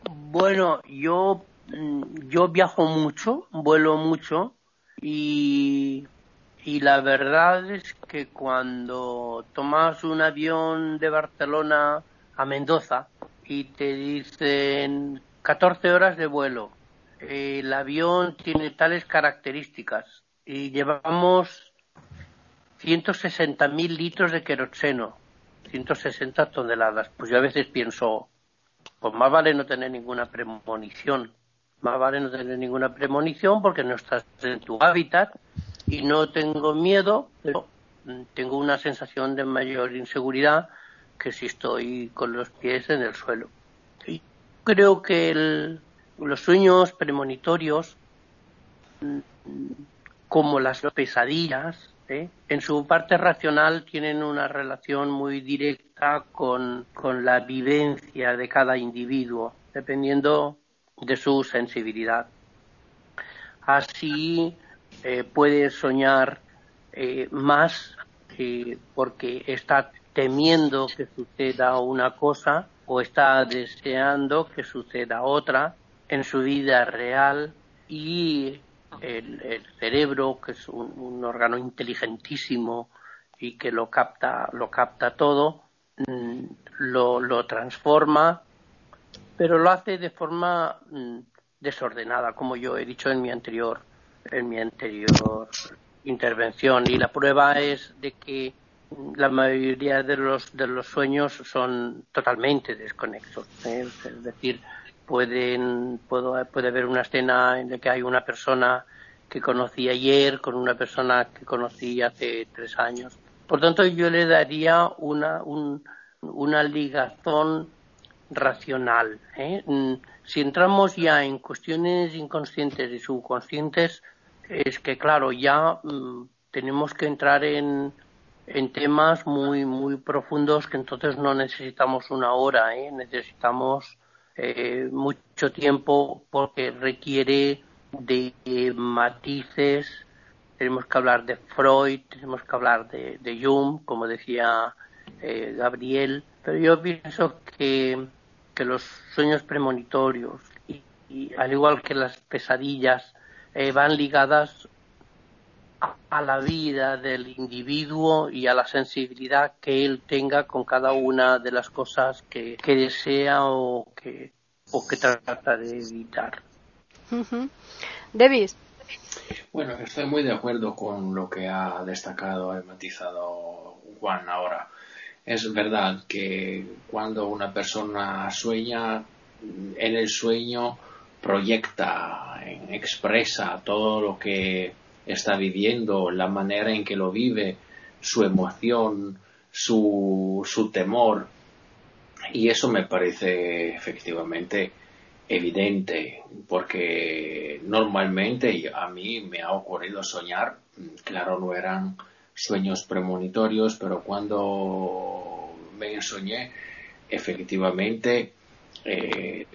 Bueno, yo, mm, yo viajo mucho, vuelo mucho y, y la verdad es que cuando tomas un avión de Barcelona a Mendoza y te dicen 14 horas de vuelo, el avión tiene tales características y llevamos 160.000 litros de queroseno, 160 toneladas. Pues yo a veces pienso, pues más vale no tener ninguna premonición. Más vale no tener ninguna premonición porque no estás en tu hábitat y no tengo miedo, pero tengo una sensación de mayor inseguridad que si estoy con los pies en el suelo. Y creo que los sueños premonitorios, como las pesadillas, ¿eh? en su parte racional tienen una relación muy directa con, la vivencia de cada individuo, dependiendo de su sensibilidad. Así eh, puede soñar eh, más porque está temiendo que suceda una cosa o está deseando que suceda otra en su vida real y el, cerebro, que es un, órgano inteligentísimo y que lo capta, lo capta todo, mm, lo, lo transforma, pero lo hace de forma mm, desordenada, como yo he dicho en mi anterior, en mi anterior intervención. Y la prueba es de que la mayoría de los, de los sueños son totalmente desconexos. ¿eh? Es decir, pueden, puedo, puede haber una escena en la que hay una persona que conocí ayer con una persona que conocí hace tres años. Por tanto, yo le daría una, una ligazón racional. ¿eh? Mm, si entramos ya en cuestiones inconscientes y subconscientes, es que, claro, ya mm, tenemos que entrar en, en temas muy, muy profundos que entonces no necesitamos una hora, ¿eh? necesitamos eh, mucho tiempo porque requiere de matices, tenemos que hablar de Freud, tenemos que hablar de, de Jung, como decía eh, Gabriel, pero yo pienso que, que los sueños premonitorios y, al igual que las pesadillas eh, van ligadas a, la vida del individuo y a la sensibilidad que él tenga con cada una de las cosas que, desea o que, o que trata de evitar. Davis. Bueno, estoy muy de acuerdo con lo que ha destacado y matizado Juan ahora. Es verdad que cuando una persona sueña, en el sueño proyecta, expresa todo lo que está viviendo, la manera en que lo vive, su emoción, su, su temor. Y eso me parece efectivamente evidente, porque normalmente a mí me ha ocurrido soñar, claro, no eran sueños premonitorios, pero cuando me soñé, efectivamente eh,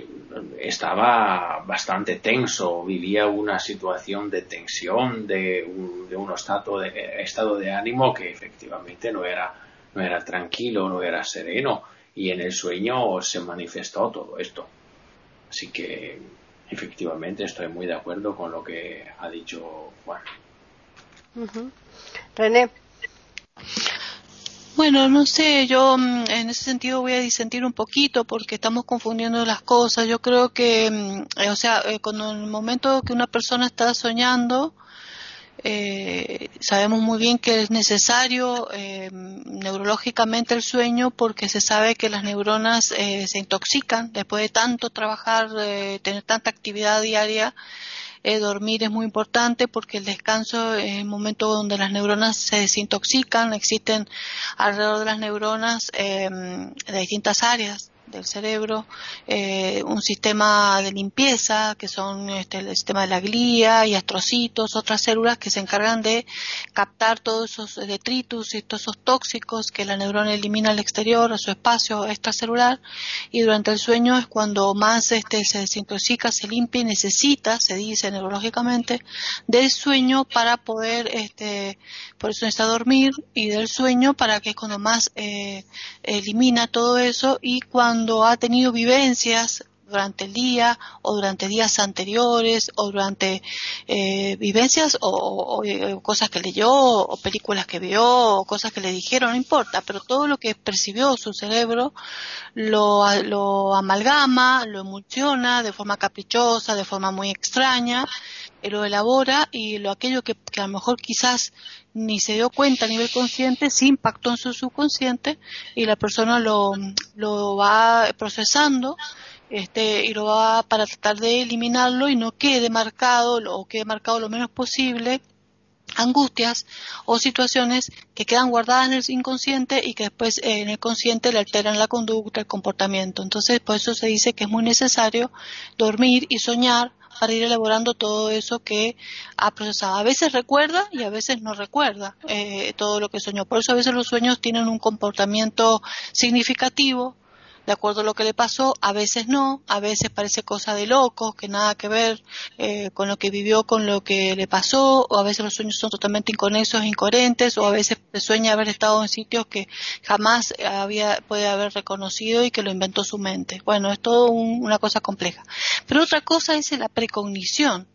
estaba bastante tenso, vivía una situación de tensión, de un, de un estado, de, estado de ánimo que efectivamente no era, no era tranquilo, no era sereno, y en el sueño se manifestó todo esto. Así que efectivamente estoy muy de acuerdo con lo que ha dicho Juan. René. Bueno, no sé, yo mm, en ese sentido voy a disentir un poquito porque estamos confundiendo las cosas. Yo creo que, mm, eh, o sea, eh, en el momento que una persona está soñando, eh, sabemos muy bien que es necesario neurológicamente el sueño porque se sabe que las neuronas se intoxican después de tanto trabajar, tener tanta actividad diaria eh, dormir es muy importante porque el descanso es el momento donde las neuronas se desintoxican. Existen alrededor de las neuronas eh, de distintas áreas del cerebro, eh, un sistema de limpieza, que son este, el sistema de la glía y astrocitos, otras células que se encargan de captar todos esos detritus y todos esos tóxicos que la neurona elimina al exterior, a su espacio extracelular, y durante el sueño es cuando más este, se desintoxica, se limpia y necesita, se dice neurológicamente, del sueño para poder, este, por eso necesita dormir, y del sueño para que es cuando más eh, elimina todo eso y cuando cuando ha tenido vivencias durante el día o durante días anteriores o durante eh, vivencias o, cosas que leyó o películas que vio o cosas que le dijeron, no importa, pero todo lo que percibió su cerebro lo, lo amalgama, lo emulsiona de forma caprichosa, de forma muy extraña, eh, lo elabora y lo aquello que, que a lo mejor quizás ni se dio cuenta a nivel consciente, sí impactó en su subconsciente y la persona lo, lo va procesando este, y lo va para tratar de eliminarlo y no quede marcado o quede marcado lo menos posible angustias o situaciones que quedan guardadas en el inconsciente y que después eh, en el consciente le alteran la conducta, el comportamiento. Entonces, por eso se dice que es muy necesario dormir y soñar para ir elaborando todo eso que ha procesado. A veces recuerda y a veces no recuerda eh, todo lo que soñó. Por eso a veces los sueños tienen un comportamiento significativo de acuerdo a lo que le pasó, a veces no, a veces parece cosa de locos, que nada que ver eh, con lo que vivió, con lo que le pasó, o a veces los sueños son totalmente inconexos, incoherentes, o a veces sueña haber estado en sitios que jamás había, puede haber reconocido y que lo inventó su mente. Bueno, es todo una cosa compleja. Pero otra cosa es la precognición.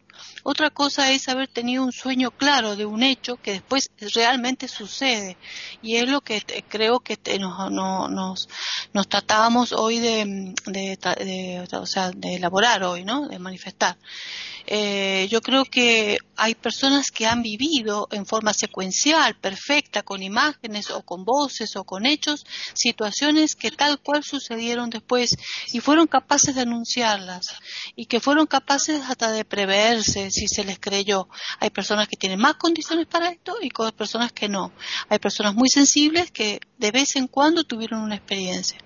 Otra cosa es haber tenido un sueño claro de un hecho que después realmente sucede. Y es lo que creo que nos, nos, nos, tratábamos hoy de, de, o sea, de elaborar hoy, ¿no? De manifestar. Eh, yo creo que hay personas que han vivido en forma secuencial, perfecta, con imágenes o con voces o con hechos, situaciones que tal cual sucedieron después y fueron capaces de anunciarlas y que fueron capaces hasta de preverse si se les creyó. Hay personas que tienen más condiciones para esto y personas que no. Hay personas muy sensibles que de vez en cuando tuvieron una experiencia.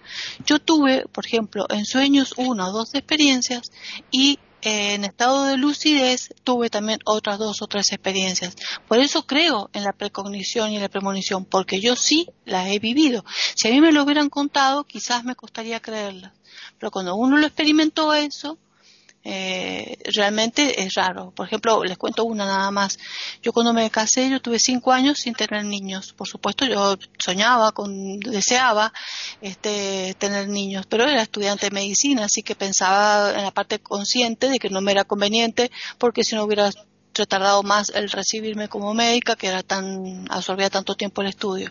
Yo tuve, por ejemplo, en sueños una o dos experiencias y en estado de lucidez tuve también otras dos o tres experiencias. Por eso creo en la precognición y en la premonición, porque yo sí las he vivido. Si a mí me lo hubieran contado, quizás me costaría creerlas. Pero cuando uno lo experimentó eso, eh, realmente es raro. Por ejemplo, les cuento una nada más. Yo cuando me casé, yo tuve cinco años sin tener niños. Por supuesto, yo soñaba, con, deseaba este, tener niños, pero era estudiante de medicina, así que pensaba en la parte consciente de que no me era conveniente, porque si no hubiera retardado más el recibirme como médica, que era tan, absorbía tanto tiempo el estudio.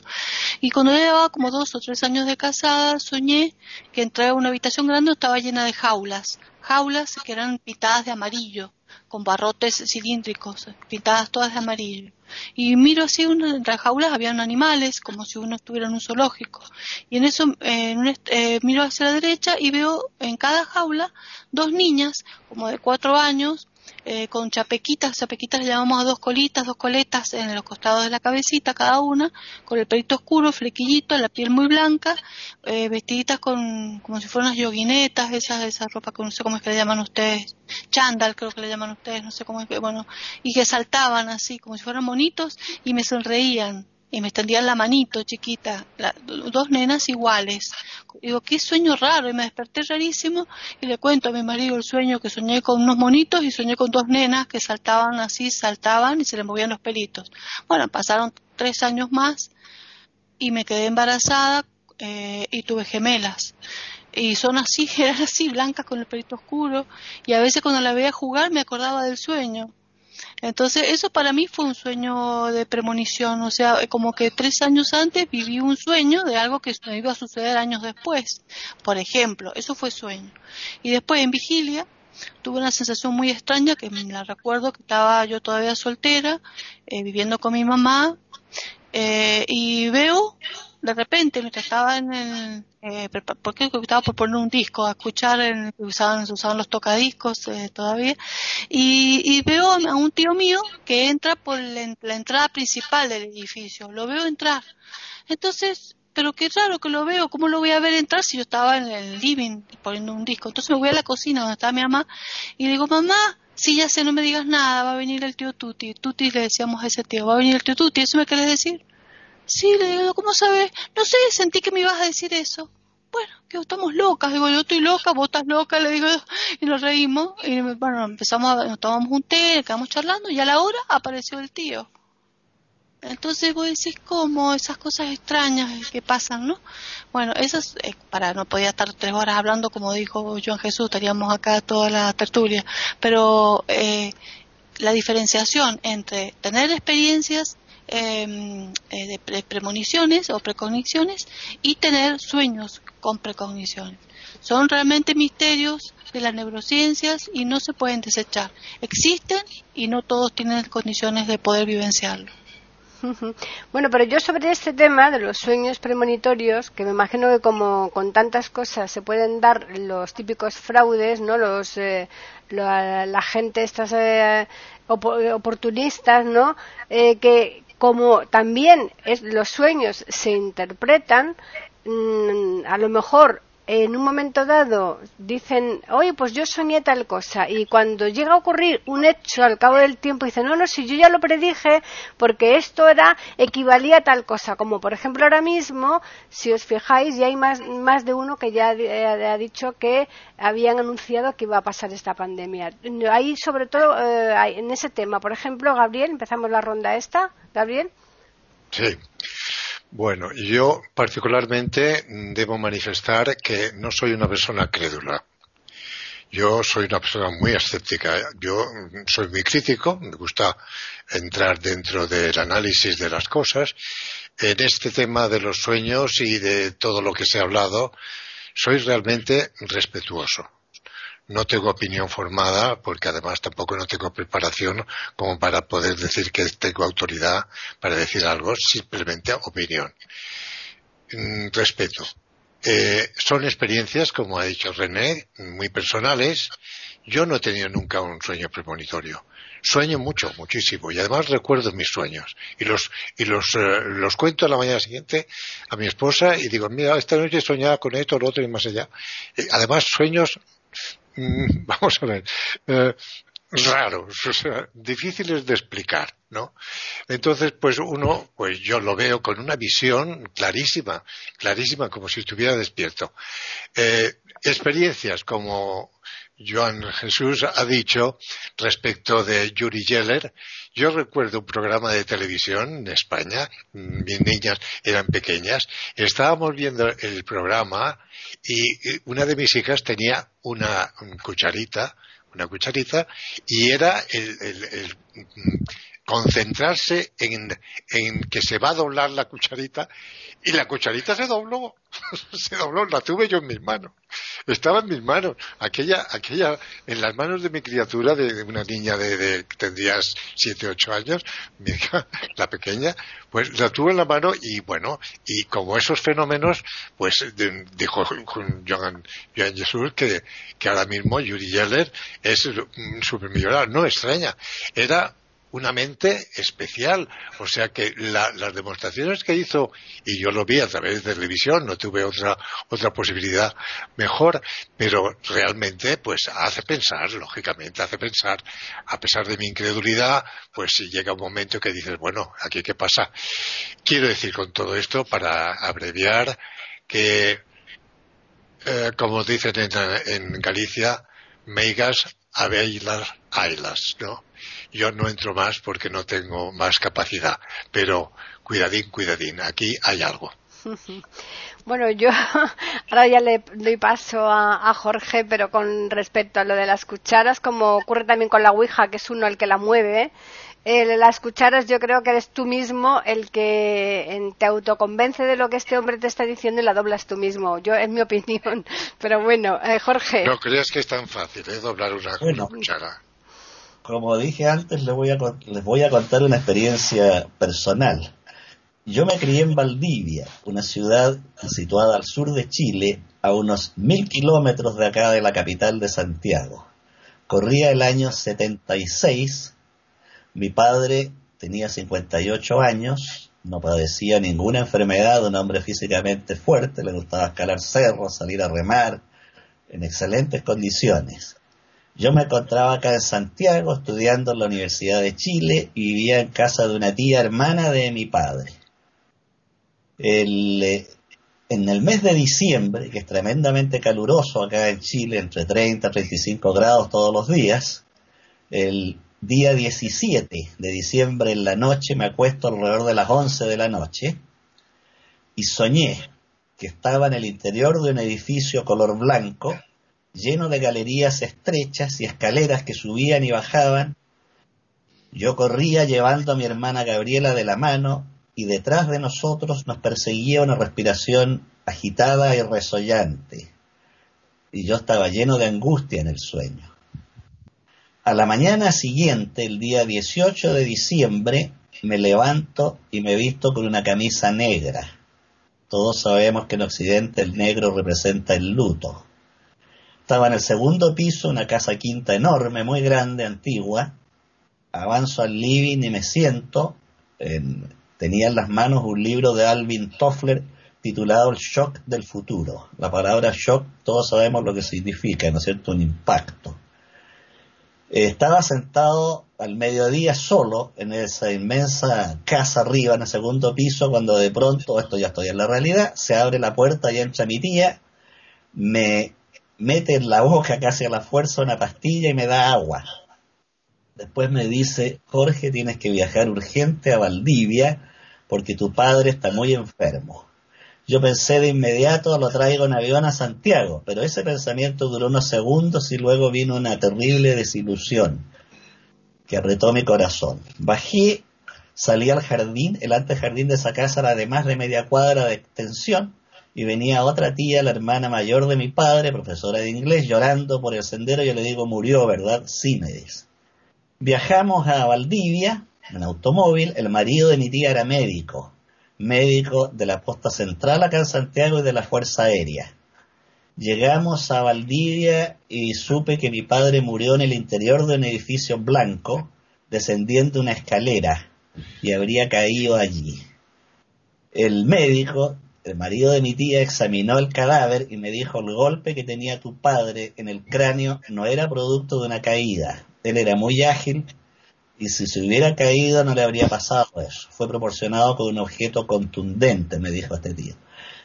Y cuando llevaba como dos o tres años de casada, soñé que entré a una habitación grande, estaba llena de jaulas, jaulas que eran pintadas de amarillo, con barrotes cilíndricos, pintadas todas de amarillo. Y miro así, entre las jaulas habían animales, como si uno estuviera en un zoológico. Y en eso eh, miro hacia la derecha y veo en cada jaula dos niñas, como de cuatro años, eh, con chapequitas, chapequitas le llamamos a dos colitas, dos coletas en los costados de la cabecita cada una, con el pelito oscuro, flequillito, la piel muy blanca, eh, vestiditas con como si fueran unas yoguinetas, esas, esa ropa que no sé cómo es que le llaman ustedes, chandal creo que le llaman ustedes, no sé cómo es que, bueno, y que saltaban así, como si fueran monitos, y me sonreían, y me extendían la manito chiquita, dos nenas iguales. Digo, qué sueño raro, y me desperté rarísimo y le cuento a mi marido el sueño que soñé con unos monitos y soñé con dos nenas que saltaban así, saltaban y se les movían los pelitos. Bueno, pasaron tres años más y me quedé embarazada eh, y tuve gemelas. Y son así, eran así, blancas con el pelito oscuro. Y a veces cuando la veía jugar me acordaba del sueño. Entonces, eso para mí fue un sueño de premonición, o sea, como que tres años antes viví un sueño de algo que me iba a suceder años después. Por ejemplo, eso fue sueño. Y después en vigilia tuve una sensación muy extraña que la recuerdo que estaba yo todavía soltera, eh, viviendo con mi mamá, eh, y veo de repente, mientras estaba en el, eh, porque estaba por poner un disco a escuchar, en, usaban, usaban los tocadiscos eh, todavía, y, veo a un tío mío que entra por la, entrada principal del edificio, lo veo entrar. Entonces, pero qué raro que lo veo, ¿cómo lo voy a ver entrar si yo estaba en el living poniendo un disco? Entonces me voy a la cocina donde estaba mi mamá y le digo, mamá, si ya sé, no me digas nada, va a venir el tío Tuti. Tuti le decíamos a ese tío, va a venir el tío Tuti, ¿eso me querés decir? Sí, le digo, ¿cómo sabes? No sé, sentí que me ibas a decir eso. Bueno, que estamos locas, digo, yo estoy loca, vos estás loca, le digo, y nos reímos, y bueno, empezamos a, nos tomamos un té, quedamos charlando, y a la hora apareció el tío. Entonces vos decís, ¿cómo? Esas cosas extrañas que pasan, ¿no? Bueno, eso es, eh, para, no podía estar tres horas hablando, como dijo Joan Jesús, estaríamos acá toda la tertulia, pero eh, la diferenciación entre tener experiencias eh, de premoniciones o precogniciones y tener sueños con precogniciones. Son realmente misterios de las neurociencias y no se pueden desechar. Existen y no todos tienen condiciones de poder vivenciarlo. Bueno, pero yo sobre este tema de los sueños premonitorios, que me imagino que como con tantas cosas se pueden dar los típicos fraudes, ¿no? Los eh, la, gente estas eh, oportunistas, ¿no? Eh, que como también es, los sueños se interpretan, mm, a lo mejor en un momento dado dicen, oye, pues yo soñé tal cosa, y cuando llega a ocurrir un hecho al cabo del tiempo dicen, no, no, si yo ya lo predije, porque esto era, equivalía a tal cosa, como por ejemplo ahora mismo, si os fijáis, ya hay más, más de uno que ya eh, ha dicho que habían anunciado que iba a pasar esta pandemia. Ahí, sobre todo, eh, en ese tema, por ejemplo, Gabriel, empezamos la ronda esta, Gabriel. Sí. Bueno, yo particularmente debo manifestar que no soy una persona crédula. Yo soy una persona muy escéptica. Yo soy muy crítico, me gusta entrar dentro del análisis de las cosas. En este tema de los sueños y de todo lo que se ha hablado, soy realmente respetuoso no tengo opinión formada porque además tampoco no tengo preparación como para poder decir que tengo autoridad para decir algo, simplemente opinión. Mm, respeto. Eh, son experiencias, como ha dicho René, muy personales. Yo no he tenido nunca un sueño premonitorio. Sueño mucho, muchísimo, y además recuerdo mis sueños. Y los, y los, eh, los cuento a la mañana siguiente a mi esposa y digo, mira, esta noche soñaba con esto, lo otro y más allá. además, sueños vamos a ver, eh, raros, o sea, difíciles de explicar, ¿no? Entonces, pues uno, pues yo lo veo con una visión clarísima, clarísima, como si estuviera despierto. Eh, experiencias como Joan Jesús ha dicho respecto de Yuri Geller. Yo recuerdo un programa de televisión en España, mis niñas eran pequeñas, estábamos viendo el programa y una de mis hijas tenía una cucharita, una cucharita, y era el, concentrarse en, que se va a doblar la cucharita y la cucharita se dobló, se dobló, la tuve yo en mis manos, estaba en mis manos, aquella, aquella, en las manos de mi criatura, de, una niña de, que tendría siete, ocho años, mi hija, la pequeña, pues la tuve en la mano y bueno, y como esos fenómenos, pues dijo Joan, Joan Jesús que, que ahora mismo Yuri Geller es supermillonario, no extraña, era una mente especial. O sea que las demostraciones que hizo, y yo lo vi a través de televisión, no tuve otra, otra posibilidad mejor, pero realmente pues hace pensar, lógicamente hace pensar, a pesar de mi incredulidad, pues si llega un momento que dices, bueno, aquí qué pasa. Quiero decir con todo esto, para abreviar, que, eh, como dicen en, en Galicia, meigas las ailas, ¿no? Yo no entro más porque no tengo más capacidad, pero cuidadín, cuidadín, aquí hay algo. Bueno, yo ahora ya le doy paso a, Jorge, pero con respecto a lo de las cucharas, como ocurre también con la Ouija, que es uno el que la mueve, eh, las cucharas yo creo que eres tú mismo el que te autoconvence de lo que este hombre te está diciendo y la doblas tú mismo. Yo, es mi opinión. Pero bueno, eh, Jorge. No creas que es tan fácil, ¿eh? Doblar una cuchara como dije antes, les voy, a, les voy a contar una experiencia personal. Yo me crié en Valdivia, una ciudad situada al sur de Chile, a unos mil kilómetros de acá de la capital de Santiago. Corría el año 76, mi padre tenía 58 años, no padecía ninguna enfermedad, un hombre físicamente fuerte, le gustaba escalar cerros, salir a remar, en excelentes condiciones. Yo me encontraba acá en Santiago estudiando en la Universidad de Chile y vivía en casa de una tía hermana de mi padre. Eh, en el mes de diciembre, que es tremendamente caluroso acá en Chile, entre 30 y 35 grados todos los días, día 17 de diciembre en la noche, me acuesto alrededor de las 11 de la noche y soñé que estaba en el interior de un edificio color blanco, lleno de galerías estrechas y escaleras que subían y bajaban. Yo corría llevando a mi hermana Gabriela de la mano y detrás de nosotros nos perseguía una respiración agitada y resollante. Y yo estaba lleno de angustia en el sueño. A la mañana siguiente, el día 18 de diciembre, me levanto y me visto con una camisa negra. Todos sabemos que en Occidente el negro representa el luto. Estaba en el segundo piso, una casa quinta enorme, muy grande, antigua. Avanzo al living y me siento. tenía en las manos un libro de Alvin Toffler titulado El shock del futuro. La palabra shock, todos sabemos lo que significa, ¿no es cierto? Un impacto. Estaba sentado al mediodía solo en esa inmensa casa arriba, en el segundo piso, cuando de pronto, esto ya estoy en la realidad, se abre la puerta y entra mi tía, me mete en la boca casi a la fuerza una pastilla y me da agua. Después me dice, Jorge, tienes que viajar urgente a Valdivia porque tu padre está muy enfermo. Yo pensé de inmediato, lo traigo en avión a Santiago, pero ese pensamiento duró unos segundos y luego vino una terrible desilusión que apretó mi corazón. Bajé, salí al jardín, el antejardín de esa casa era de más de media cuadra de extensión, y venía otra tía, la hermana mayor de mi padre, profesora de inglés, llorando por el sendero. Yo le digo, murió, ¿verdad? Sí, me dice. Viajamos a Valdivia en automóvil. El marido de mi tía era médico médico de la posta central acá en Santiago y de la Fuerza Aérea. Llegamos a Valdivia y supe que mi padre murió en el interior de un edificio blanco, descendiendo una escalera, y habría caído allí. El médico, el marido de mi tía, examinó el cadáver y me dijo el golpe que tenía tu padre en el cráneo no era producto de una caída. Él era muy ágil y si se hubiera caído no le habría pasado eso. Fue proporcionado con un objeto contundente, me dijo este tío.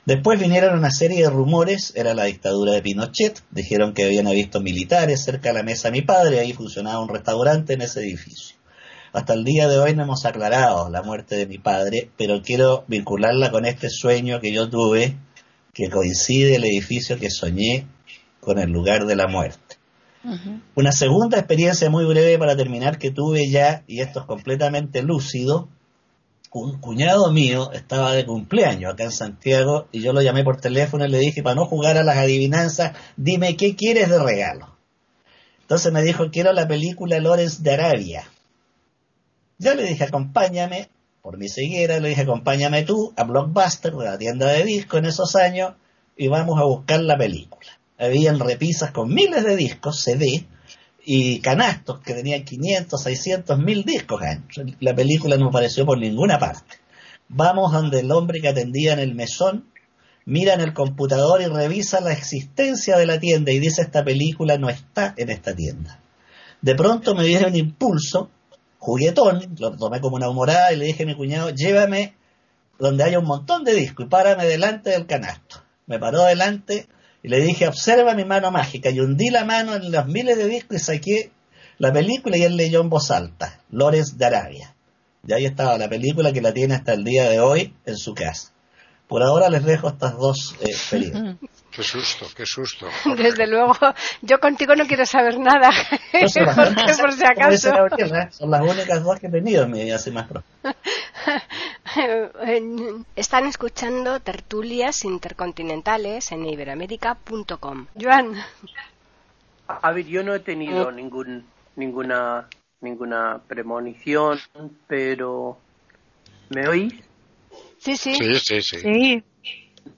Después vinieron una serie de rumores, era la dictadura de Pinochet, dijeron que habían visto militares cerca de la mesa de mi padre, ahí funcionaba un restaurante en ese edificio. Hasta el día de hoy no hemos aclarado la muerte de mi padre, pero quiero vincularla con este sueño que yo tuve, que coincide el edificio que soñé con el lugar de la muerte. Una segunda experiencia muy breve para terminar que tuve ya, y esto es completamente lúcido, un cuñado mío estaba de cumpleaños acá en Santiago y yo lo llamé por teléfono y le dije, para no jugar a las adivinanzas, dime qué quieres de regalo. Entonces me dijo, quiero la película Lawrence de Arabia. Yo le dije, acompáñame, por mi ceguera, le dije, acompáñame tú a Blockbuster, la tienda de disco en esos años, y vamos a buscar la película habían repisas con miles de discos, CD, y canastos que tenían 500, 600, mil discos. La película no apareció por ninguna parte. Vamos donde el hombre que atendía en el mesón mira en el computador y revisa la existencia de la tienda y dice esta película no está en esta tienda. De pronto me viene un impulso, juguetón, lo tomé como una humorada y le dije a mi cuñado, llévame donde haya un montón de discos y párame delante del canasto. Me paró delante, y le dije, observa mi mano mágica. Y hundí la mano en los miles de discos y saqué la película y él leyó en voz alta, Lores de Arabia. Y ahí estaba la película que la tiene hasta el día de hoy en su casa. Por ahora les dejo estas dos eh, películas. Qué susto, qué susto. Desde luego, yo contigo no quiero saber nada, por si acaso. Son las únicas dos que he tenido en mi vida así más Están escuchando tertulias intercontinentales en iberamérica.com. Joan. A ver, yo no he tenido ningún, ninguna, ninguna premonición, pero ¿me oís? Sí, sí. Sí, sí, sí. sí.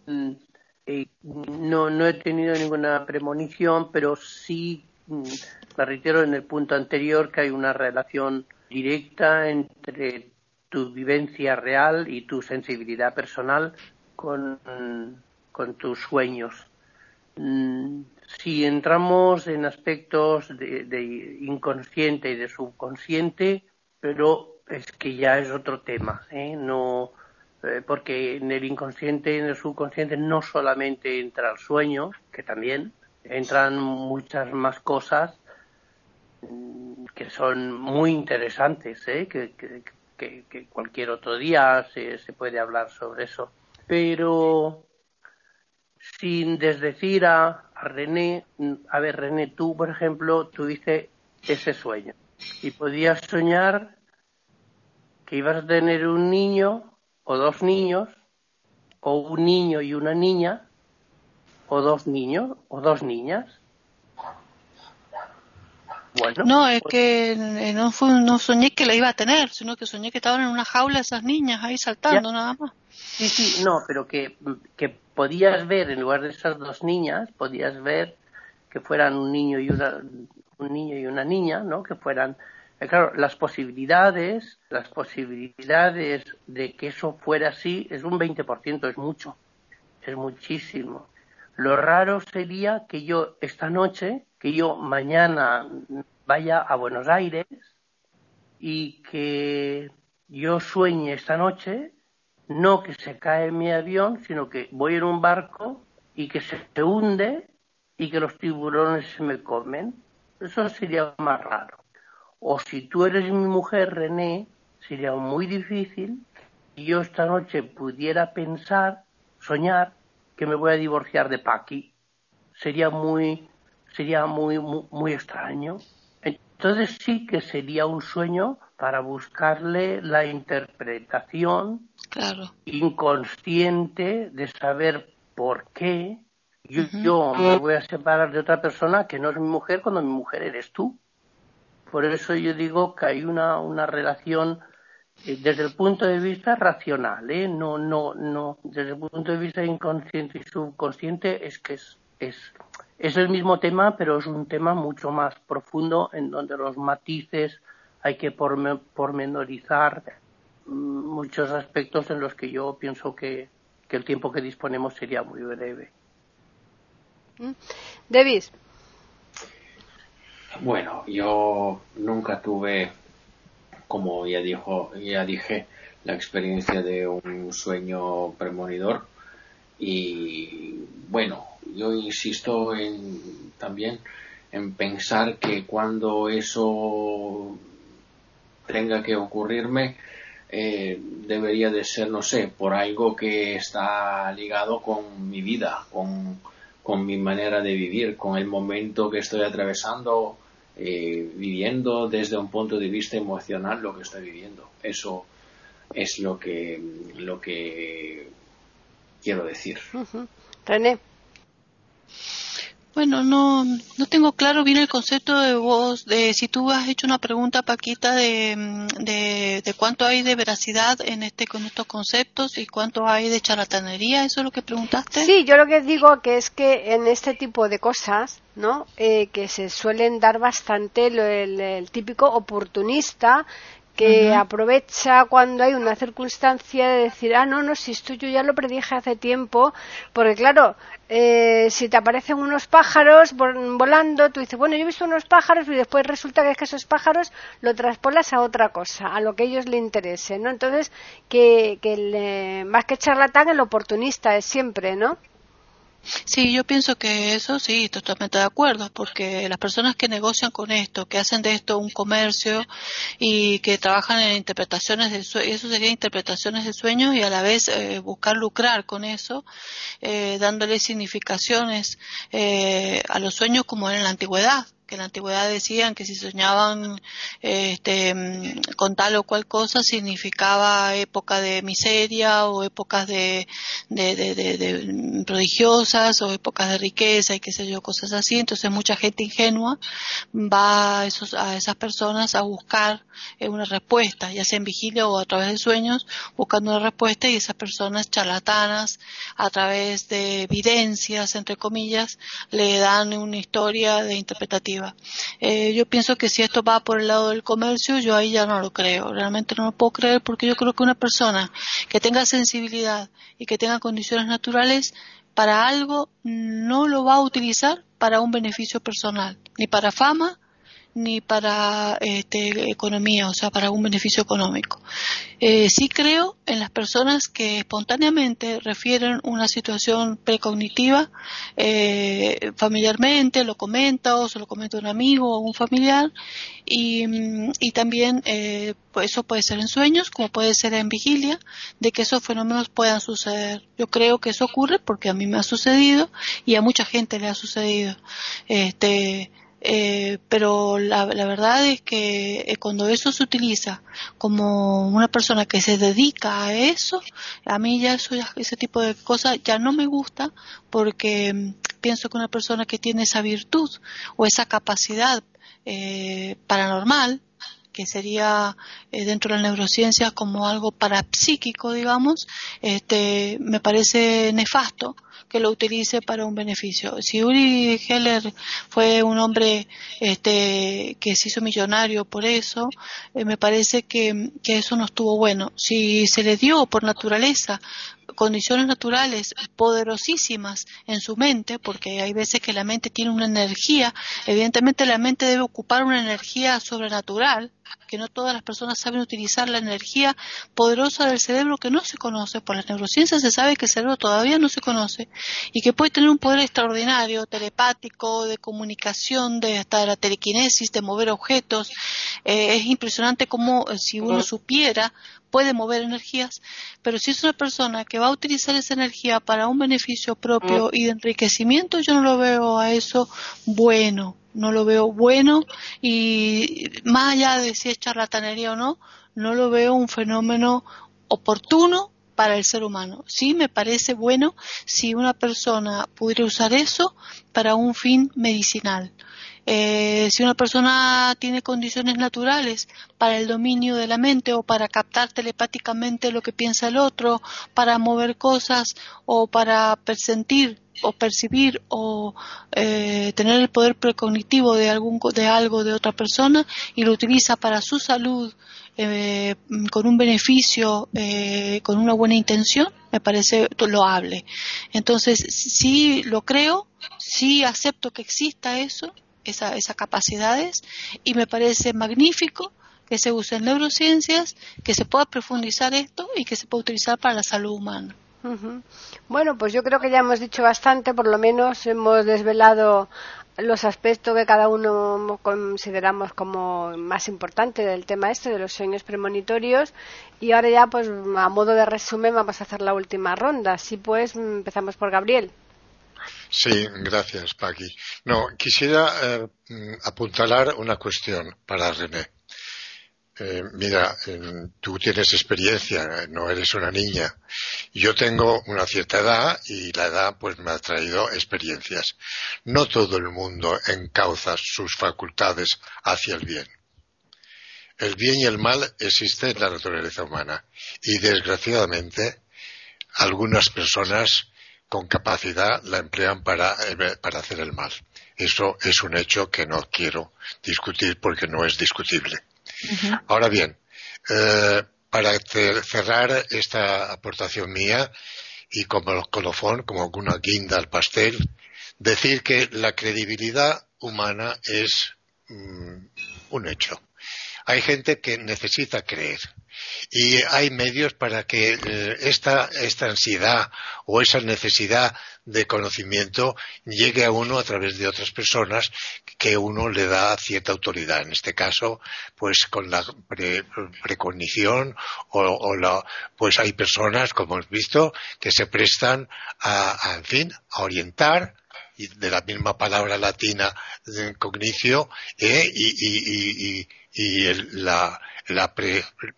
Mm, no, no he tenido ninguna premonición, pero sí mm, me reitero en el punto anterior que hay una relación directa entre tu vivencia real y tu sensibilidad personal con, con tus sueños. Mm, si entramos en aspectos de, de, inconsciente y de subconsciente, pero es que ya es otro tema, ¿eh? no eh, porque en el inconsciente en el subconsciente no solamente entra el sueño, que también, entran muchas más cosas mm, que son muy interesantes, ¿eh? que, que, cualquier otro día se, se puede hablar sobre eso. Pero sin desdecir a, a René, a ver, René, tú, por ejemplo, tuviste ese sueño y podías soñar que ibas a tener un niño o dos niños o un niño y una niña o dos niños o dos niñas no, es pues que eh, no, no soñé que la iba a tener, sino que soñé que estaban en una jaula esas niñas ahí saltando nada más. Sí, sí, no, pero que, que podías ver, en lugar de esas dos niñas, podías ver que fueran un niño y una, un niño y una niña, ¿no? Que fueran, claro, las posibilidades, las posibilidades de que eso fuera así es un 20%, es mucho, es muchísimo. Lo raro sería que yo esta noche, que yo mañana vaya a Buenos Aires y que yo sueñe esta noche, no que se cae mi avión, sino que voy en un barco y que se hunde y que los tiburones se me comen. Eso sería más raro. O si tú eres mi mujer, René, sería muy difícil y yo esta noche pudiera pensar, soñar, que me voy a divorciar de Paqui. Sería muy, sería muy, muy, extraño. Entonces sí que sería un sueño para buscarle la interpretación inconsciente de saber por qué yo, yo, me voy a separar de otra persona que no es mi mujer cuando mi mujer eres tú. Por eso yo digo que hay una, una relación eh, desde el punto de vista racional, ¿eh? no, no, no, desde el punto de vista inconsciente y subconsciente es que es, es, es el mismo tema, pero es un tema mucho más profundo en donde los matices hay que pormenorizar mm, muchos aspectos en los que yo pienso que, que el tiempo que disponemos sería muy breve. Mm. Davis. Bueno, yo nunca tuve como ya dijo, ya dije, la experiencia de un sueño premonidor. Y bueno, yo insisto en, también en pensar que cuando eso tenga que ocurrirme, eh, debería de ser, no sé, por algo que está ligado con mi vida, con, con mi manera de vivir, con el momento que estoy atravesando eh, viviendo desde un punto de vista emocional lo que estoy viviendo. Eso es lo que, lo que quiero decir. René. Bueno, no, no tengo claro bien el concepto de vos, de si tú has hecho una pregunta, Paquita, de, de, cuánto hay de veracidad en este con estos conceptos y cuánto hay de charlatanería, ¿eso es lo que preguntaste? Sí, yo lo que digo que es que en este tipo de cosas, ¿no? Eh, que se suelen dar bastante el típico oportunista que aprovecha cuando hay una circunstancia de decir, ah, no, no, si esto yo ya lo predije hace tiempo, porque claro, eh, si te aparecen unos pájaros volando, tú dices, bueno, yo he visto unos pájaros y después resulta que es que esos pájaros lo traspolas a otra cosa, a lo que a ellos le interese, ¿no? Entonces, que, que más que charlatán, el oportunista es siempre, ¿no? Sí, yo pienso que eso sí, totalmente de acuerdo, porque las personas que negocian con esto, que hacen de esto un comercio y que trabajan en interpretaciones de sueños, eso sería interpretaciones de sueños y a la vez eh, buscar lucrar con eso, eh, dándole significaciones eh, a los sueños como en la antigüedad que en la antigüedad decían que si soñaban este, con tal o cual cosa significaba época de miseria o épocas de, de, prodigiosas o épocas de riqueza y qué sé yo, cosas así. Entonces mucha gente ingenua va a, esos, a esas personas a buscar eh, una respuesta, ya sea en vigilia o a través de sueños, buscando una respuesta y esas personas charlatanas a través de evidencias, entre comillas, le dan una historia de interpretativa eh, yo pienso que si esto va por el lado del comercio, yo ahí ya no lo creo. Realmente no lo puedo creer porque yo creo que una persona que tenga sensibilidad y que tenga condiciones naturales para algo no lo va a utilizar para un beneficio personal, ni para fama, ni para este, economía, o sea, para un beneficio económico. Eh, sí creo en las personas que espontáneamente refieren una situación precognitiva eh, familiarmente, lo comenta o se lo comenta un amigo o un familiar y, mm, también eh, pues eso puede ser en sueños como puede ser en vigilia de que esos fenómenos puedan suceder. Yo creo que eso ocurre porque a mí me ha sucedido y a mucha gente le ha sucedido. Este, eh, pero la, verdad es que eh, cuando eso se utiliza como una persona que se dedica a eso, a mí ya, eso, ese tipo de cosas ya no me gusta porque mm, pienso que una persona que tiene esa virtud o esa capacidad eh, paranormal, que sería dentro de la neurociencia como algo parapsíquico, digamos, este, me parece nefasto que lo utilice para un beneficio. Si Uri Heller fue un hombre este, que se hizo millonario por eso, eh, me parece que eso no estuvo bueno. Si se le dio por naturaleza condiciones naturales poderosísimas en su mente, porque hay veces que la mente tiene una energía, evidentemente la mente debe ocupar una energía sobrenatural, que no todas las personas saben utilizar la energía poderosa del cerebro que no se conoce. Por las neurociencias se sabe que el cerebro todavía no se conoce y que puede tener un poder extraordinario, telepático, de comunicación, de hasta la telequinesis, de mover objetos. Eh, es impresionante cómo eh, si uno supiera puede mover energías, pero si es una persona que va a utilizar esa energía para un beneficio propio y de enriquecimiento, yo no lo veo a eso bueno no lo veo bueno y más allá de si es charlatanería o no, no lo veo un fenómeno oportuno para el ser humano. Sí me parece bueno si una persona pudiera usar eso para un fin medicinal. Eh, si una persona tiene condiciones naturales para el dominio de la mente o para captar telepáticamente lo que piensa el otro, para mover cosas o para persentir o percibir o eh, tener el poder precognitivo de algún de algo de otra persona y lo utiliza para su salud eh, con un beneficio eh, con una buena intención me parece loable. Entonces sí lo creo sí acepto que exista eso esa, esas capacidades y me parece magnífico que se use en neurociencias que se pueda profundizar esto y que se pueda utilizar para la salud humana bueno, pues yo creo que ya hemos dicho bastante, por lo menos hemos desvelado los aspectos que cada uno consideramos como más importante del tema este de los sueños premonitorios y ahora ya pues a modo de resumen vamos a hacer la última ronda. Así pues empezamos por Gabriel. Sí, gracias, Paqui. No, quisiera eh, apuntalar una cuestión para René. Eh, mira, tú tienes experiencia, no eres una niña. Yo tengo una cierta edad y la edad pues me ha traído experiencias. No todo el mundo encauza sus facultades hacia el bien. El bien y el mal existen en la naturaleza humana y desgraciadamente algunas personas con capacidad la emplean para, eh, para hacer el mal. Eso es un hecho que no quiero discutir porque no es discutible. Ahora bien, eh, para cerrar esta aportación mía y como colofón, como alguna guinda al pastel, decir que la credibilidad humana es mm, un hecho. Hay gente que necesita creer y hay medios para que eh, esta, esta ansiedad o esa necesidad de conocimiento llegue a uno a través de otras personas que uno le da cierta autoridad. En este caso, pues con la precognición o, la, pues hay personas, como hemos visto, que se prestan a, en fin, a orientar y de la misma palabra latina de cognicio eh, y, la, la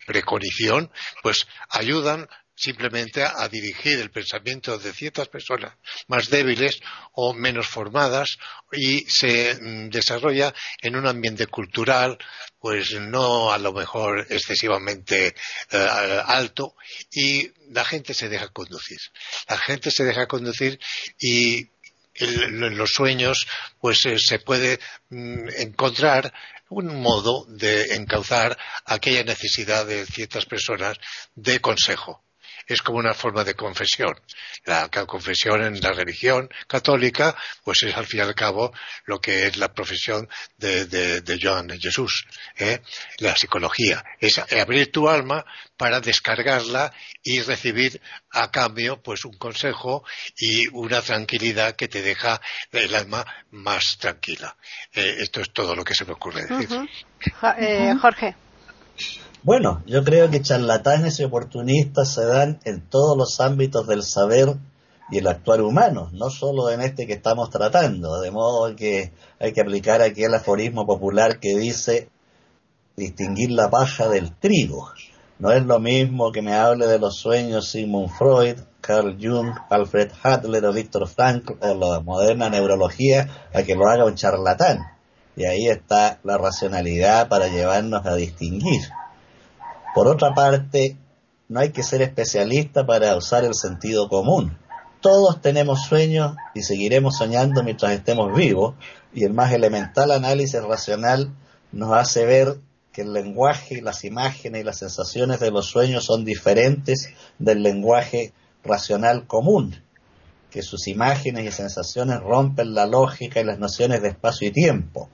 precognición pues ayudan simplemente a dirigir el pensamiento de ciertas personas más débiles o menos formadas y se mm, desarrolla en un ambiente cultural pues no a lo mejor excesivamente eh, alto y la gente se deja conducir. La gente se deja conducir y en los sueños pues eh, se puede mm, encontrar un modo de encauzar aquella necesidad de ciertas personas de consejo es como una forma de confesión. La, confesión en la religión católica, pues es al fin y al cabo lo que es la profesión de, de, Joan Jesús, ¿eh? la psicología. Es abrir tu alma para descargarla y recibir a cambio pues un consejo y una tranquilidad que te deja el alma más tranquila. Eh, esto es todo lo que se me ocurre decir. Eh, Jorge. Bueno, yo creo que charlatanes y oportunistas se dan en todos los ámbitos del saber y el actuar humano, no solo en este que estamos tratando, de modo que hay que aplicar aquí el aforismo popular que dice distinguir la paja del trigo. No es lo mismo que me hable de los sueños Sigmund Freud, Carl Jung, Alfred Adler o Víctor Frankl o la moderna neurología a que lo haga un charlatán. Y ahí está la racionalidad para llevarnos a distinguir. Por otra parte, no hay que ser especialista para usar el sentido común. Todos tenemos sueños y seguiremos soñando mientras estemos vivos y el más elemental análisis racional nos hace ver que el lenguaje, las imágenes y las sensaciones de los sueños son diferentes del lenguaje racional común, que sus imágenes y sensaciones rompen la lógica y las nociones de espacio y tiempo,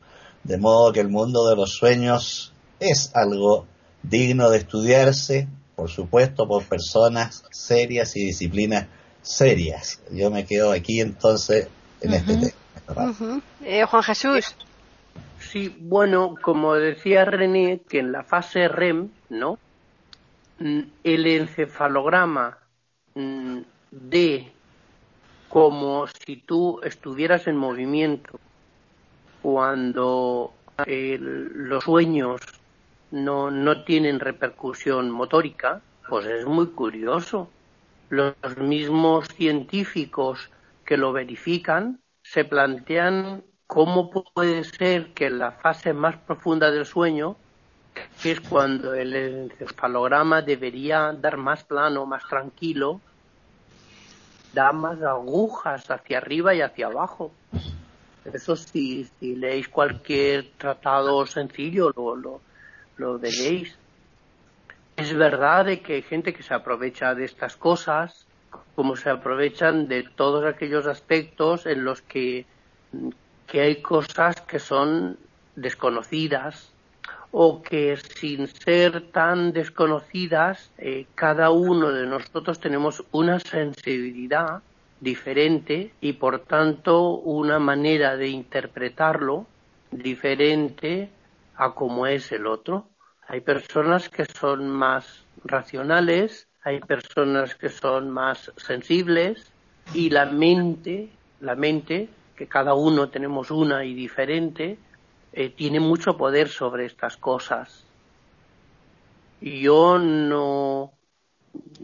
de modo que el mundo de los sueños es algo digno de estudiarse, por supuesto, por personas serias y disciplinas serias. Yo me quedo aquí entonces en este tema. Eh, Juan Jesús. Sí, bueno, como decía René, que en la fase REM, ¿no? Mm, el encefalograma mm, de como si tú estuvieras en movimiento cuando los sueños no, no tienen repercusión motórica, pues es muy curioso. Los mismos científicos que lo verifican se plantean cómo puede ser que la fase más profunda del sueño, que es cuando el encefalograma debería dar más plano, más tranquilo, da más agujas hacia arriba y hacia abajo. Eso si, leéis cualquier tratado sencillo lo, lo, lo veréis. Es verdad de que hay gente que se aprovecha de estas cosas, como se aprovechan de todos aquellos aspectos en los que, que hay cosas que son desconocidas o que sin ser tan desconocidas, eh, cada uno de nosotros tenemos una sensibilidad diferente y por tanto una manera de interpretarlo diferente a como es el otro. Hay personas que son más racionales, hay personas que son más sensibles y la mente, la mente, que cada uno tenemos una y diferente, eh, tiene mucho poder sobre estas cosas. Y yo no,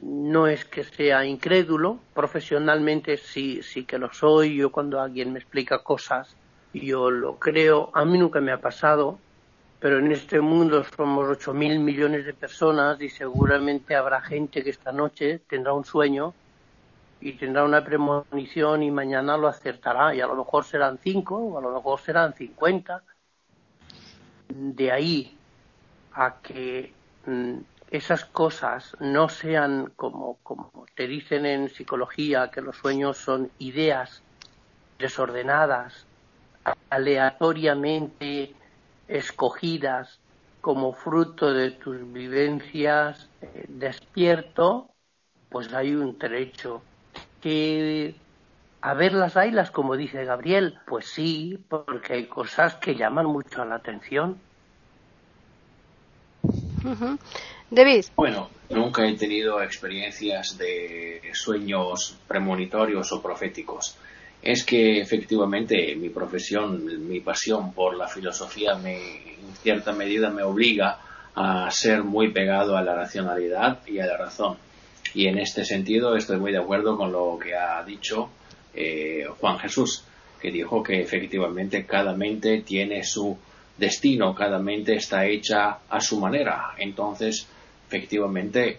no es que sea incrédulo, profesionalmente sí, sí que lo soy, yo cuando alguien me explica cosas, yo lo creo, a mí nunca me ha pasado, pero en este mundo somos ocho mil millones de personas y seguramente habrá gente que esta noche tendrá un sueño y tendrá una premonición y mañana lo acertará. Y a lo mejor serán cinco o a lo mejor serán cincuenta. De ahí a que mm, esas cosas no sean como, como te dicen en psicología, que los sueños son ideas desordenadas, aleatoriamente escogidas como fruto de tus vivencias eh, despierto, pues hay un trecho. Que a ver las haylas, como dice Gabriel, pues sí, porque hay cosas que llaman mucho la atención. David. Bueno, nunca he tenido experiencias de sueños premonitorios o proféticos es que efectivamente mi profesión, mi pasión por la filosofía en cierta medida me obliga a ser muy pegado a la racionalidad y a la razón. Y en este sentido estoy muy de acuerdo con lo que ha dicho eh, Juan Jesús, que dijo que efectivamente cada mente tiene su destino, cada mente está hecha a su manera. Entonces, efectivamente,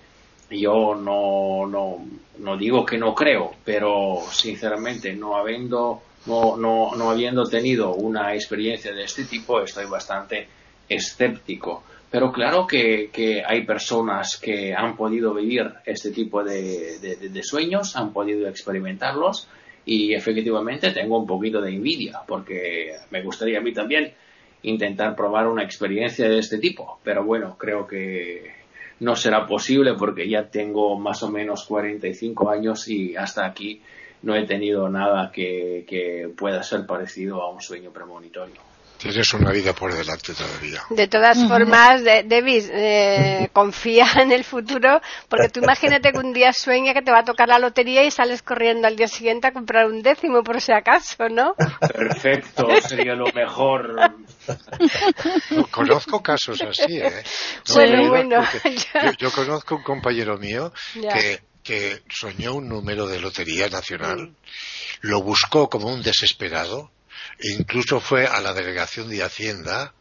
yo no, no, no digo que no creo, pero sinceramente no habiendo, no, no, no habiendo tenido una experiencia de este tipo, estoy bastante escéptico. Pero claro que, hay personas que han podido vivir este tipo de, de, sueños, han podido experimentarlos y efectivamente tengo un poquito de envidia porque me gustaría a mí también intentar probar una experiencia de este tipo. Pero bueno, creo que no será posible porque ya tengo más o menos 45 años y hasta aquí no he tenido nada que pueda ser parecido a un sueño premonitorio. Tienes una vida por delante todavía. De todas formas, Davis, eh, confía en el futuro, porque tú imagínate que un día sueña que te va a tocar la lotería y sales corriendo al día siguiente a comprar un décimo por si acaso, ¿no? Perfecto, sería lo mejor. conozco casos así, ¿eh? bueno, bueno. Yo, conozco un compañero mío que, que soñó un número de lotería nacional, lo buscó como un desesperado incluso fue a la delegación de Hacienda,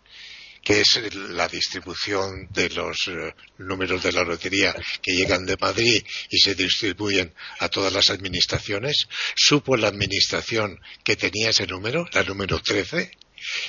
que es la distribución de los eh, números de la lotería que llegan de Madrid y se distribuyen a todas las administraciones, supo la administración que tenía ese número, la número 13,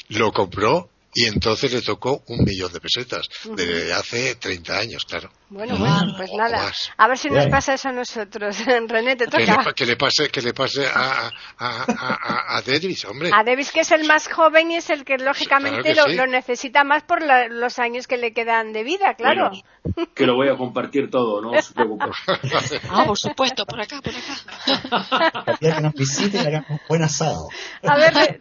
lo compró y entonces le tocó un millón de pesetas, de hace 30 años, claro. Bueno, bueno, pues nada. A ver si nos pasa eso a nosotros. René, te toca. Que le, pase, que le pase a, a, a, Davis, hombre. A Davis, que es el más joven y es el que lógicamente lo, necesita más por los años que le quedan de vida, claro. que lo voy a compartir todo, no os preocupéis. ah, por supuesto, por acá, por acá. que nos visite y hagamos buen asado. A ver,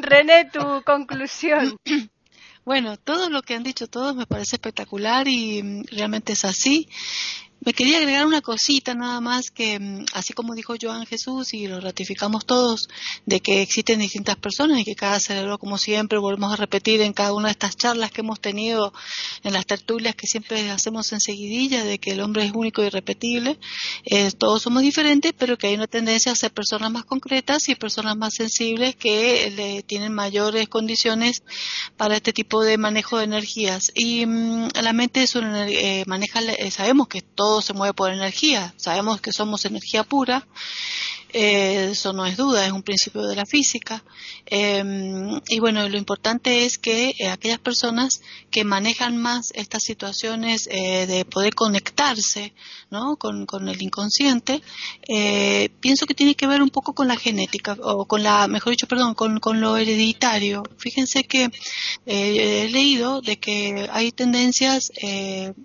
René, tu conclusión. Bueno, todo lo que han dicho todos me parece espectacular y mm, realmente es así. Me quería agregar una cosita nada más que, mm, así como dijo Joan Jesús y lo ratificamos todos, de que existen distintas personas y que cada cerebro, como siempre, volvemos a repetir en cada una de estas charlas que hemos tenido en las tertulias que siempre hacemos enseguidilla, de que el hombre es único y irrepetible, eh, todos somos diferentes, pero que hay una tendencia a ser personas más concretas y personas más sensibles que le tienen mayores condiciones para este tipo de manejo de energías. Y mm, la mente es una, eh, maneja, eh, sabemos que todo se mueve por energía. Sabemos que somos energía pura eh, eso no es duda, es un principio de la física. Em, y bueno, lo importante es que eh, aquellas personas que manejan más estas situaciones eh, de poder conectarse ¿no? con, el inconsciente, pienso que tiene que ver un poco con la genética, o con la, mejor dicho, perdón, con, con lo hereditario. Fíjense que he leído de que hay tendencias,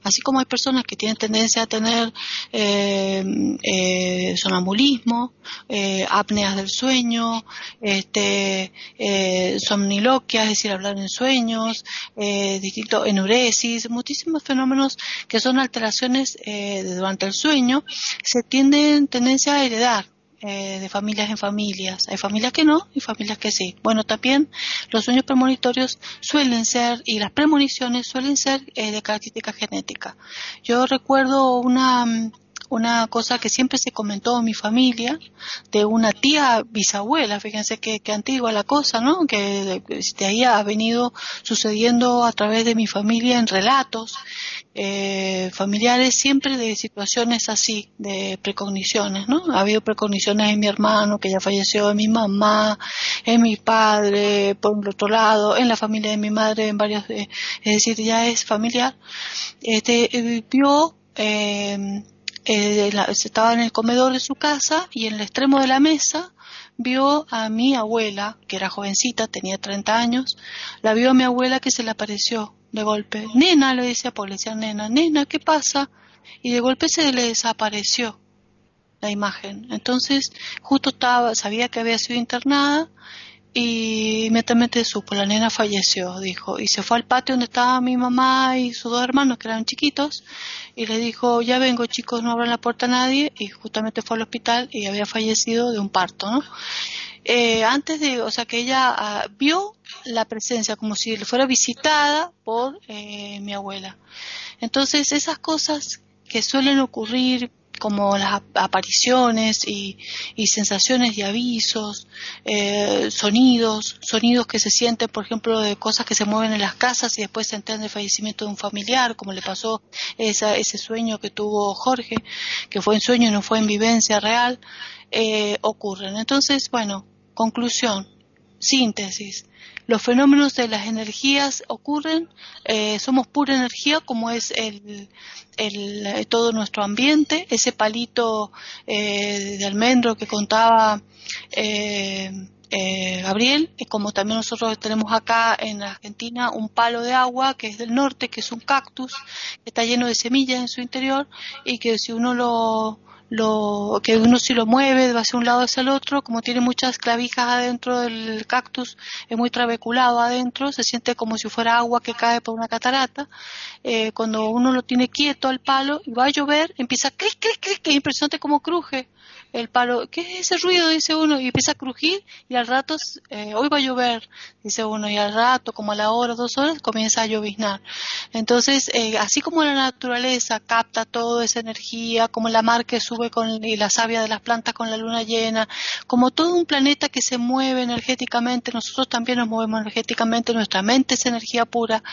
así como hay personas que tienen tendencia a tener sonambulismo, eh, apneas del sueño, este, eh, somniloquia, es decir, hablar en sueños, eh, distintos enuresis, muchísimos fenómenos que son alteraciones eh, durante el sueño, se tienden tendencia a heredar. de familias en familias. Hay familias que no y familias que sí. Bueno, también los sueños premonitorios suelen ser, y las premoniciones suelen ser de característica genética. Yo recuerdo una, una cosa que siempre se comentó en mi familia, de una tía bisabuela, fíjense qué, antigua la cosa, ¿no? Que de, ahí ha venido sucediendo a través de mi familia en relatos eh, familiares siempre de situaciones así, de precogniciones, ¿no? Ha habido precogniciones en mi hermano que ya falleció, en mi mamá, en mi padre, por otro lado, en la familia de mi madre, en varios, es decir, ya es familiar. Este, eh, vio eh, eh, estaba en el comedor de su casa y en el extremo de la mesa vio a mi abuela, que era jovencita, tenía 30 años, la vio a mi abuela que se le apareció de golpe. Nena, le decía, pues le decía nena, nena, ¿qué pasa? Y de golpe se le desapareció la imagen. Entonces, justo estaba, sabía que había sido internada y inmediatamente supo, la nena falleció, dijo, y se fue al patio donde estaba mi mamá y sus dos hermanos que eran chiquitos, y le dijo, ya vengo chicos, no abran la puerta a nadie, y justamente fue al hospital y había fallecido de un parto, ¿no? Eh, antes de, o sea, que ella ah, vio la presencia como si fuera visitada por eh, mi abuela. Entonces, esas cosas que suelen ocurrir como las apariciones y, sensaciones y avisos, eh, sonidos, sonidos que se sienten, por ejemplo, de cosas que se mueven en las casas y después se enteran del fallecimiento de un familiar, como le pasó ese sueño que tuvo Jorge, que fue en sueño y no fue en vivencia real, eh, ocurren. Entonces, bueno, conclusión, síntesis. Los fenómenos de las energías ocurren, eh, somos pura energía como es el, el, todo nuestro ambiente, ese palito eh, de almendro que contaba eh, eh, Gabriel, como también nosotros tenemos acá en Argentina un palo de agua que es del norte, que es un cactus, que está lleno de semillas en su interior y que si uno lo, lo que uno si lo mueve va hacia un lado hacia el otro, como tiene muchas clavijas adentro del cactus, es muy trabeculado adentro, se siente como si fuera agua que cae por una catarata. Eh, cuando uno lo tiene quieto al palo y va a llover, empieza a cric, cric, cric, es impresionante como cruje el palo, ¿qué es ese ruido? dice uno, y empieza a crujir y al rato, eh, hoy va a llover, dice uno, y al rato, como a la hora, dos horas, comienza a lloviznar. Entonces, eh, así como la naturaleza capta toda esa energía, como la mar que sube y la savia de las plantas con la luna llena, como todo un planeta que se mueve energéticamente, nosotros también nos movemos energéticamente, nuestra mente es energía pura,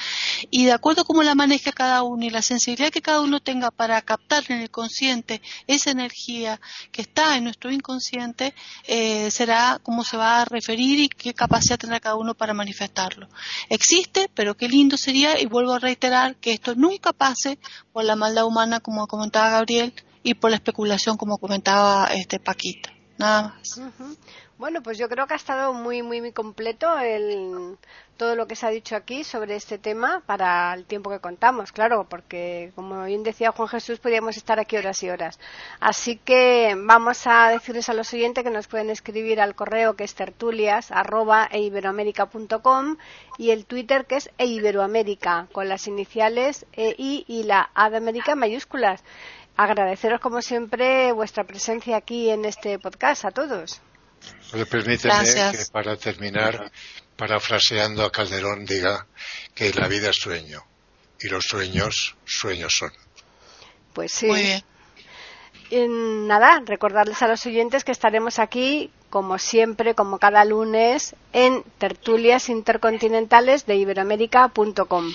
y de acuerdo a cómo la maneja cada uno y la sensibilidad que cada uno tenga para captar en el consciente esa energía que está en nuestro inconsciente eh, será cómo se va a referir y qué capacidad tendrá cada uno para manifestarlo. Existe, pero qué lindo sería, y vuelvo a reiterar, que esto nunca pase por la maldad humana, como comentaba Gabriel, y por la especulación, como comentaba este Paquita. Nada más. Bueno, pues yo creo que ha estado muy, muy, muy completo el, todo lo que se ha dicho aquí sobre este tema para el tiempo que contamos, claro, porque como bien decía Juan Jesús, podríamos estar aquí horas y horas. Así que vamos a decirles a los oyentes que nos pueden escribir al correo que es tertulias y el Twitter que es eiberoamérica con las iniciales EI y la A de América mayúsculas. Agradeceros como siempre vuestra presencia aquí en este podcast a todos. Permíteme que para terminar, parafraseando a Calderón, diga que la vida es sueño y los sueños, sueños son. Pues sí. Muy bien. nada, recordarles a los oyentes que estaremos aquí, como siempre, como cada lunes, en tertulias intercontinentales de iberoamérica.com.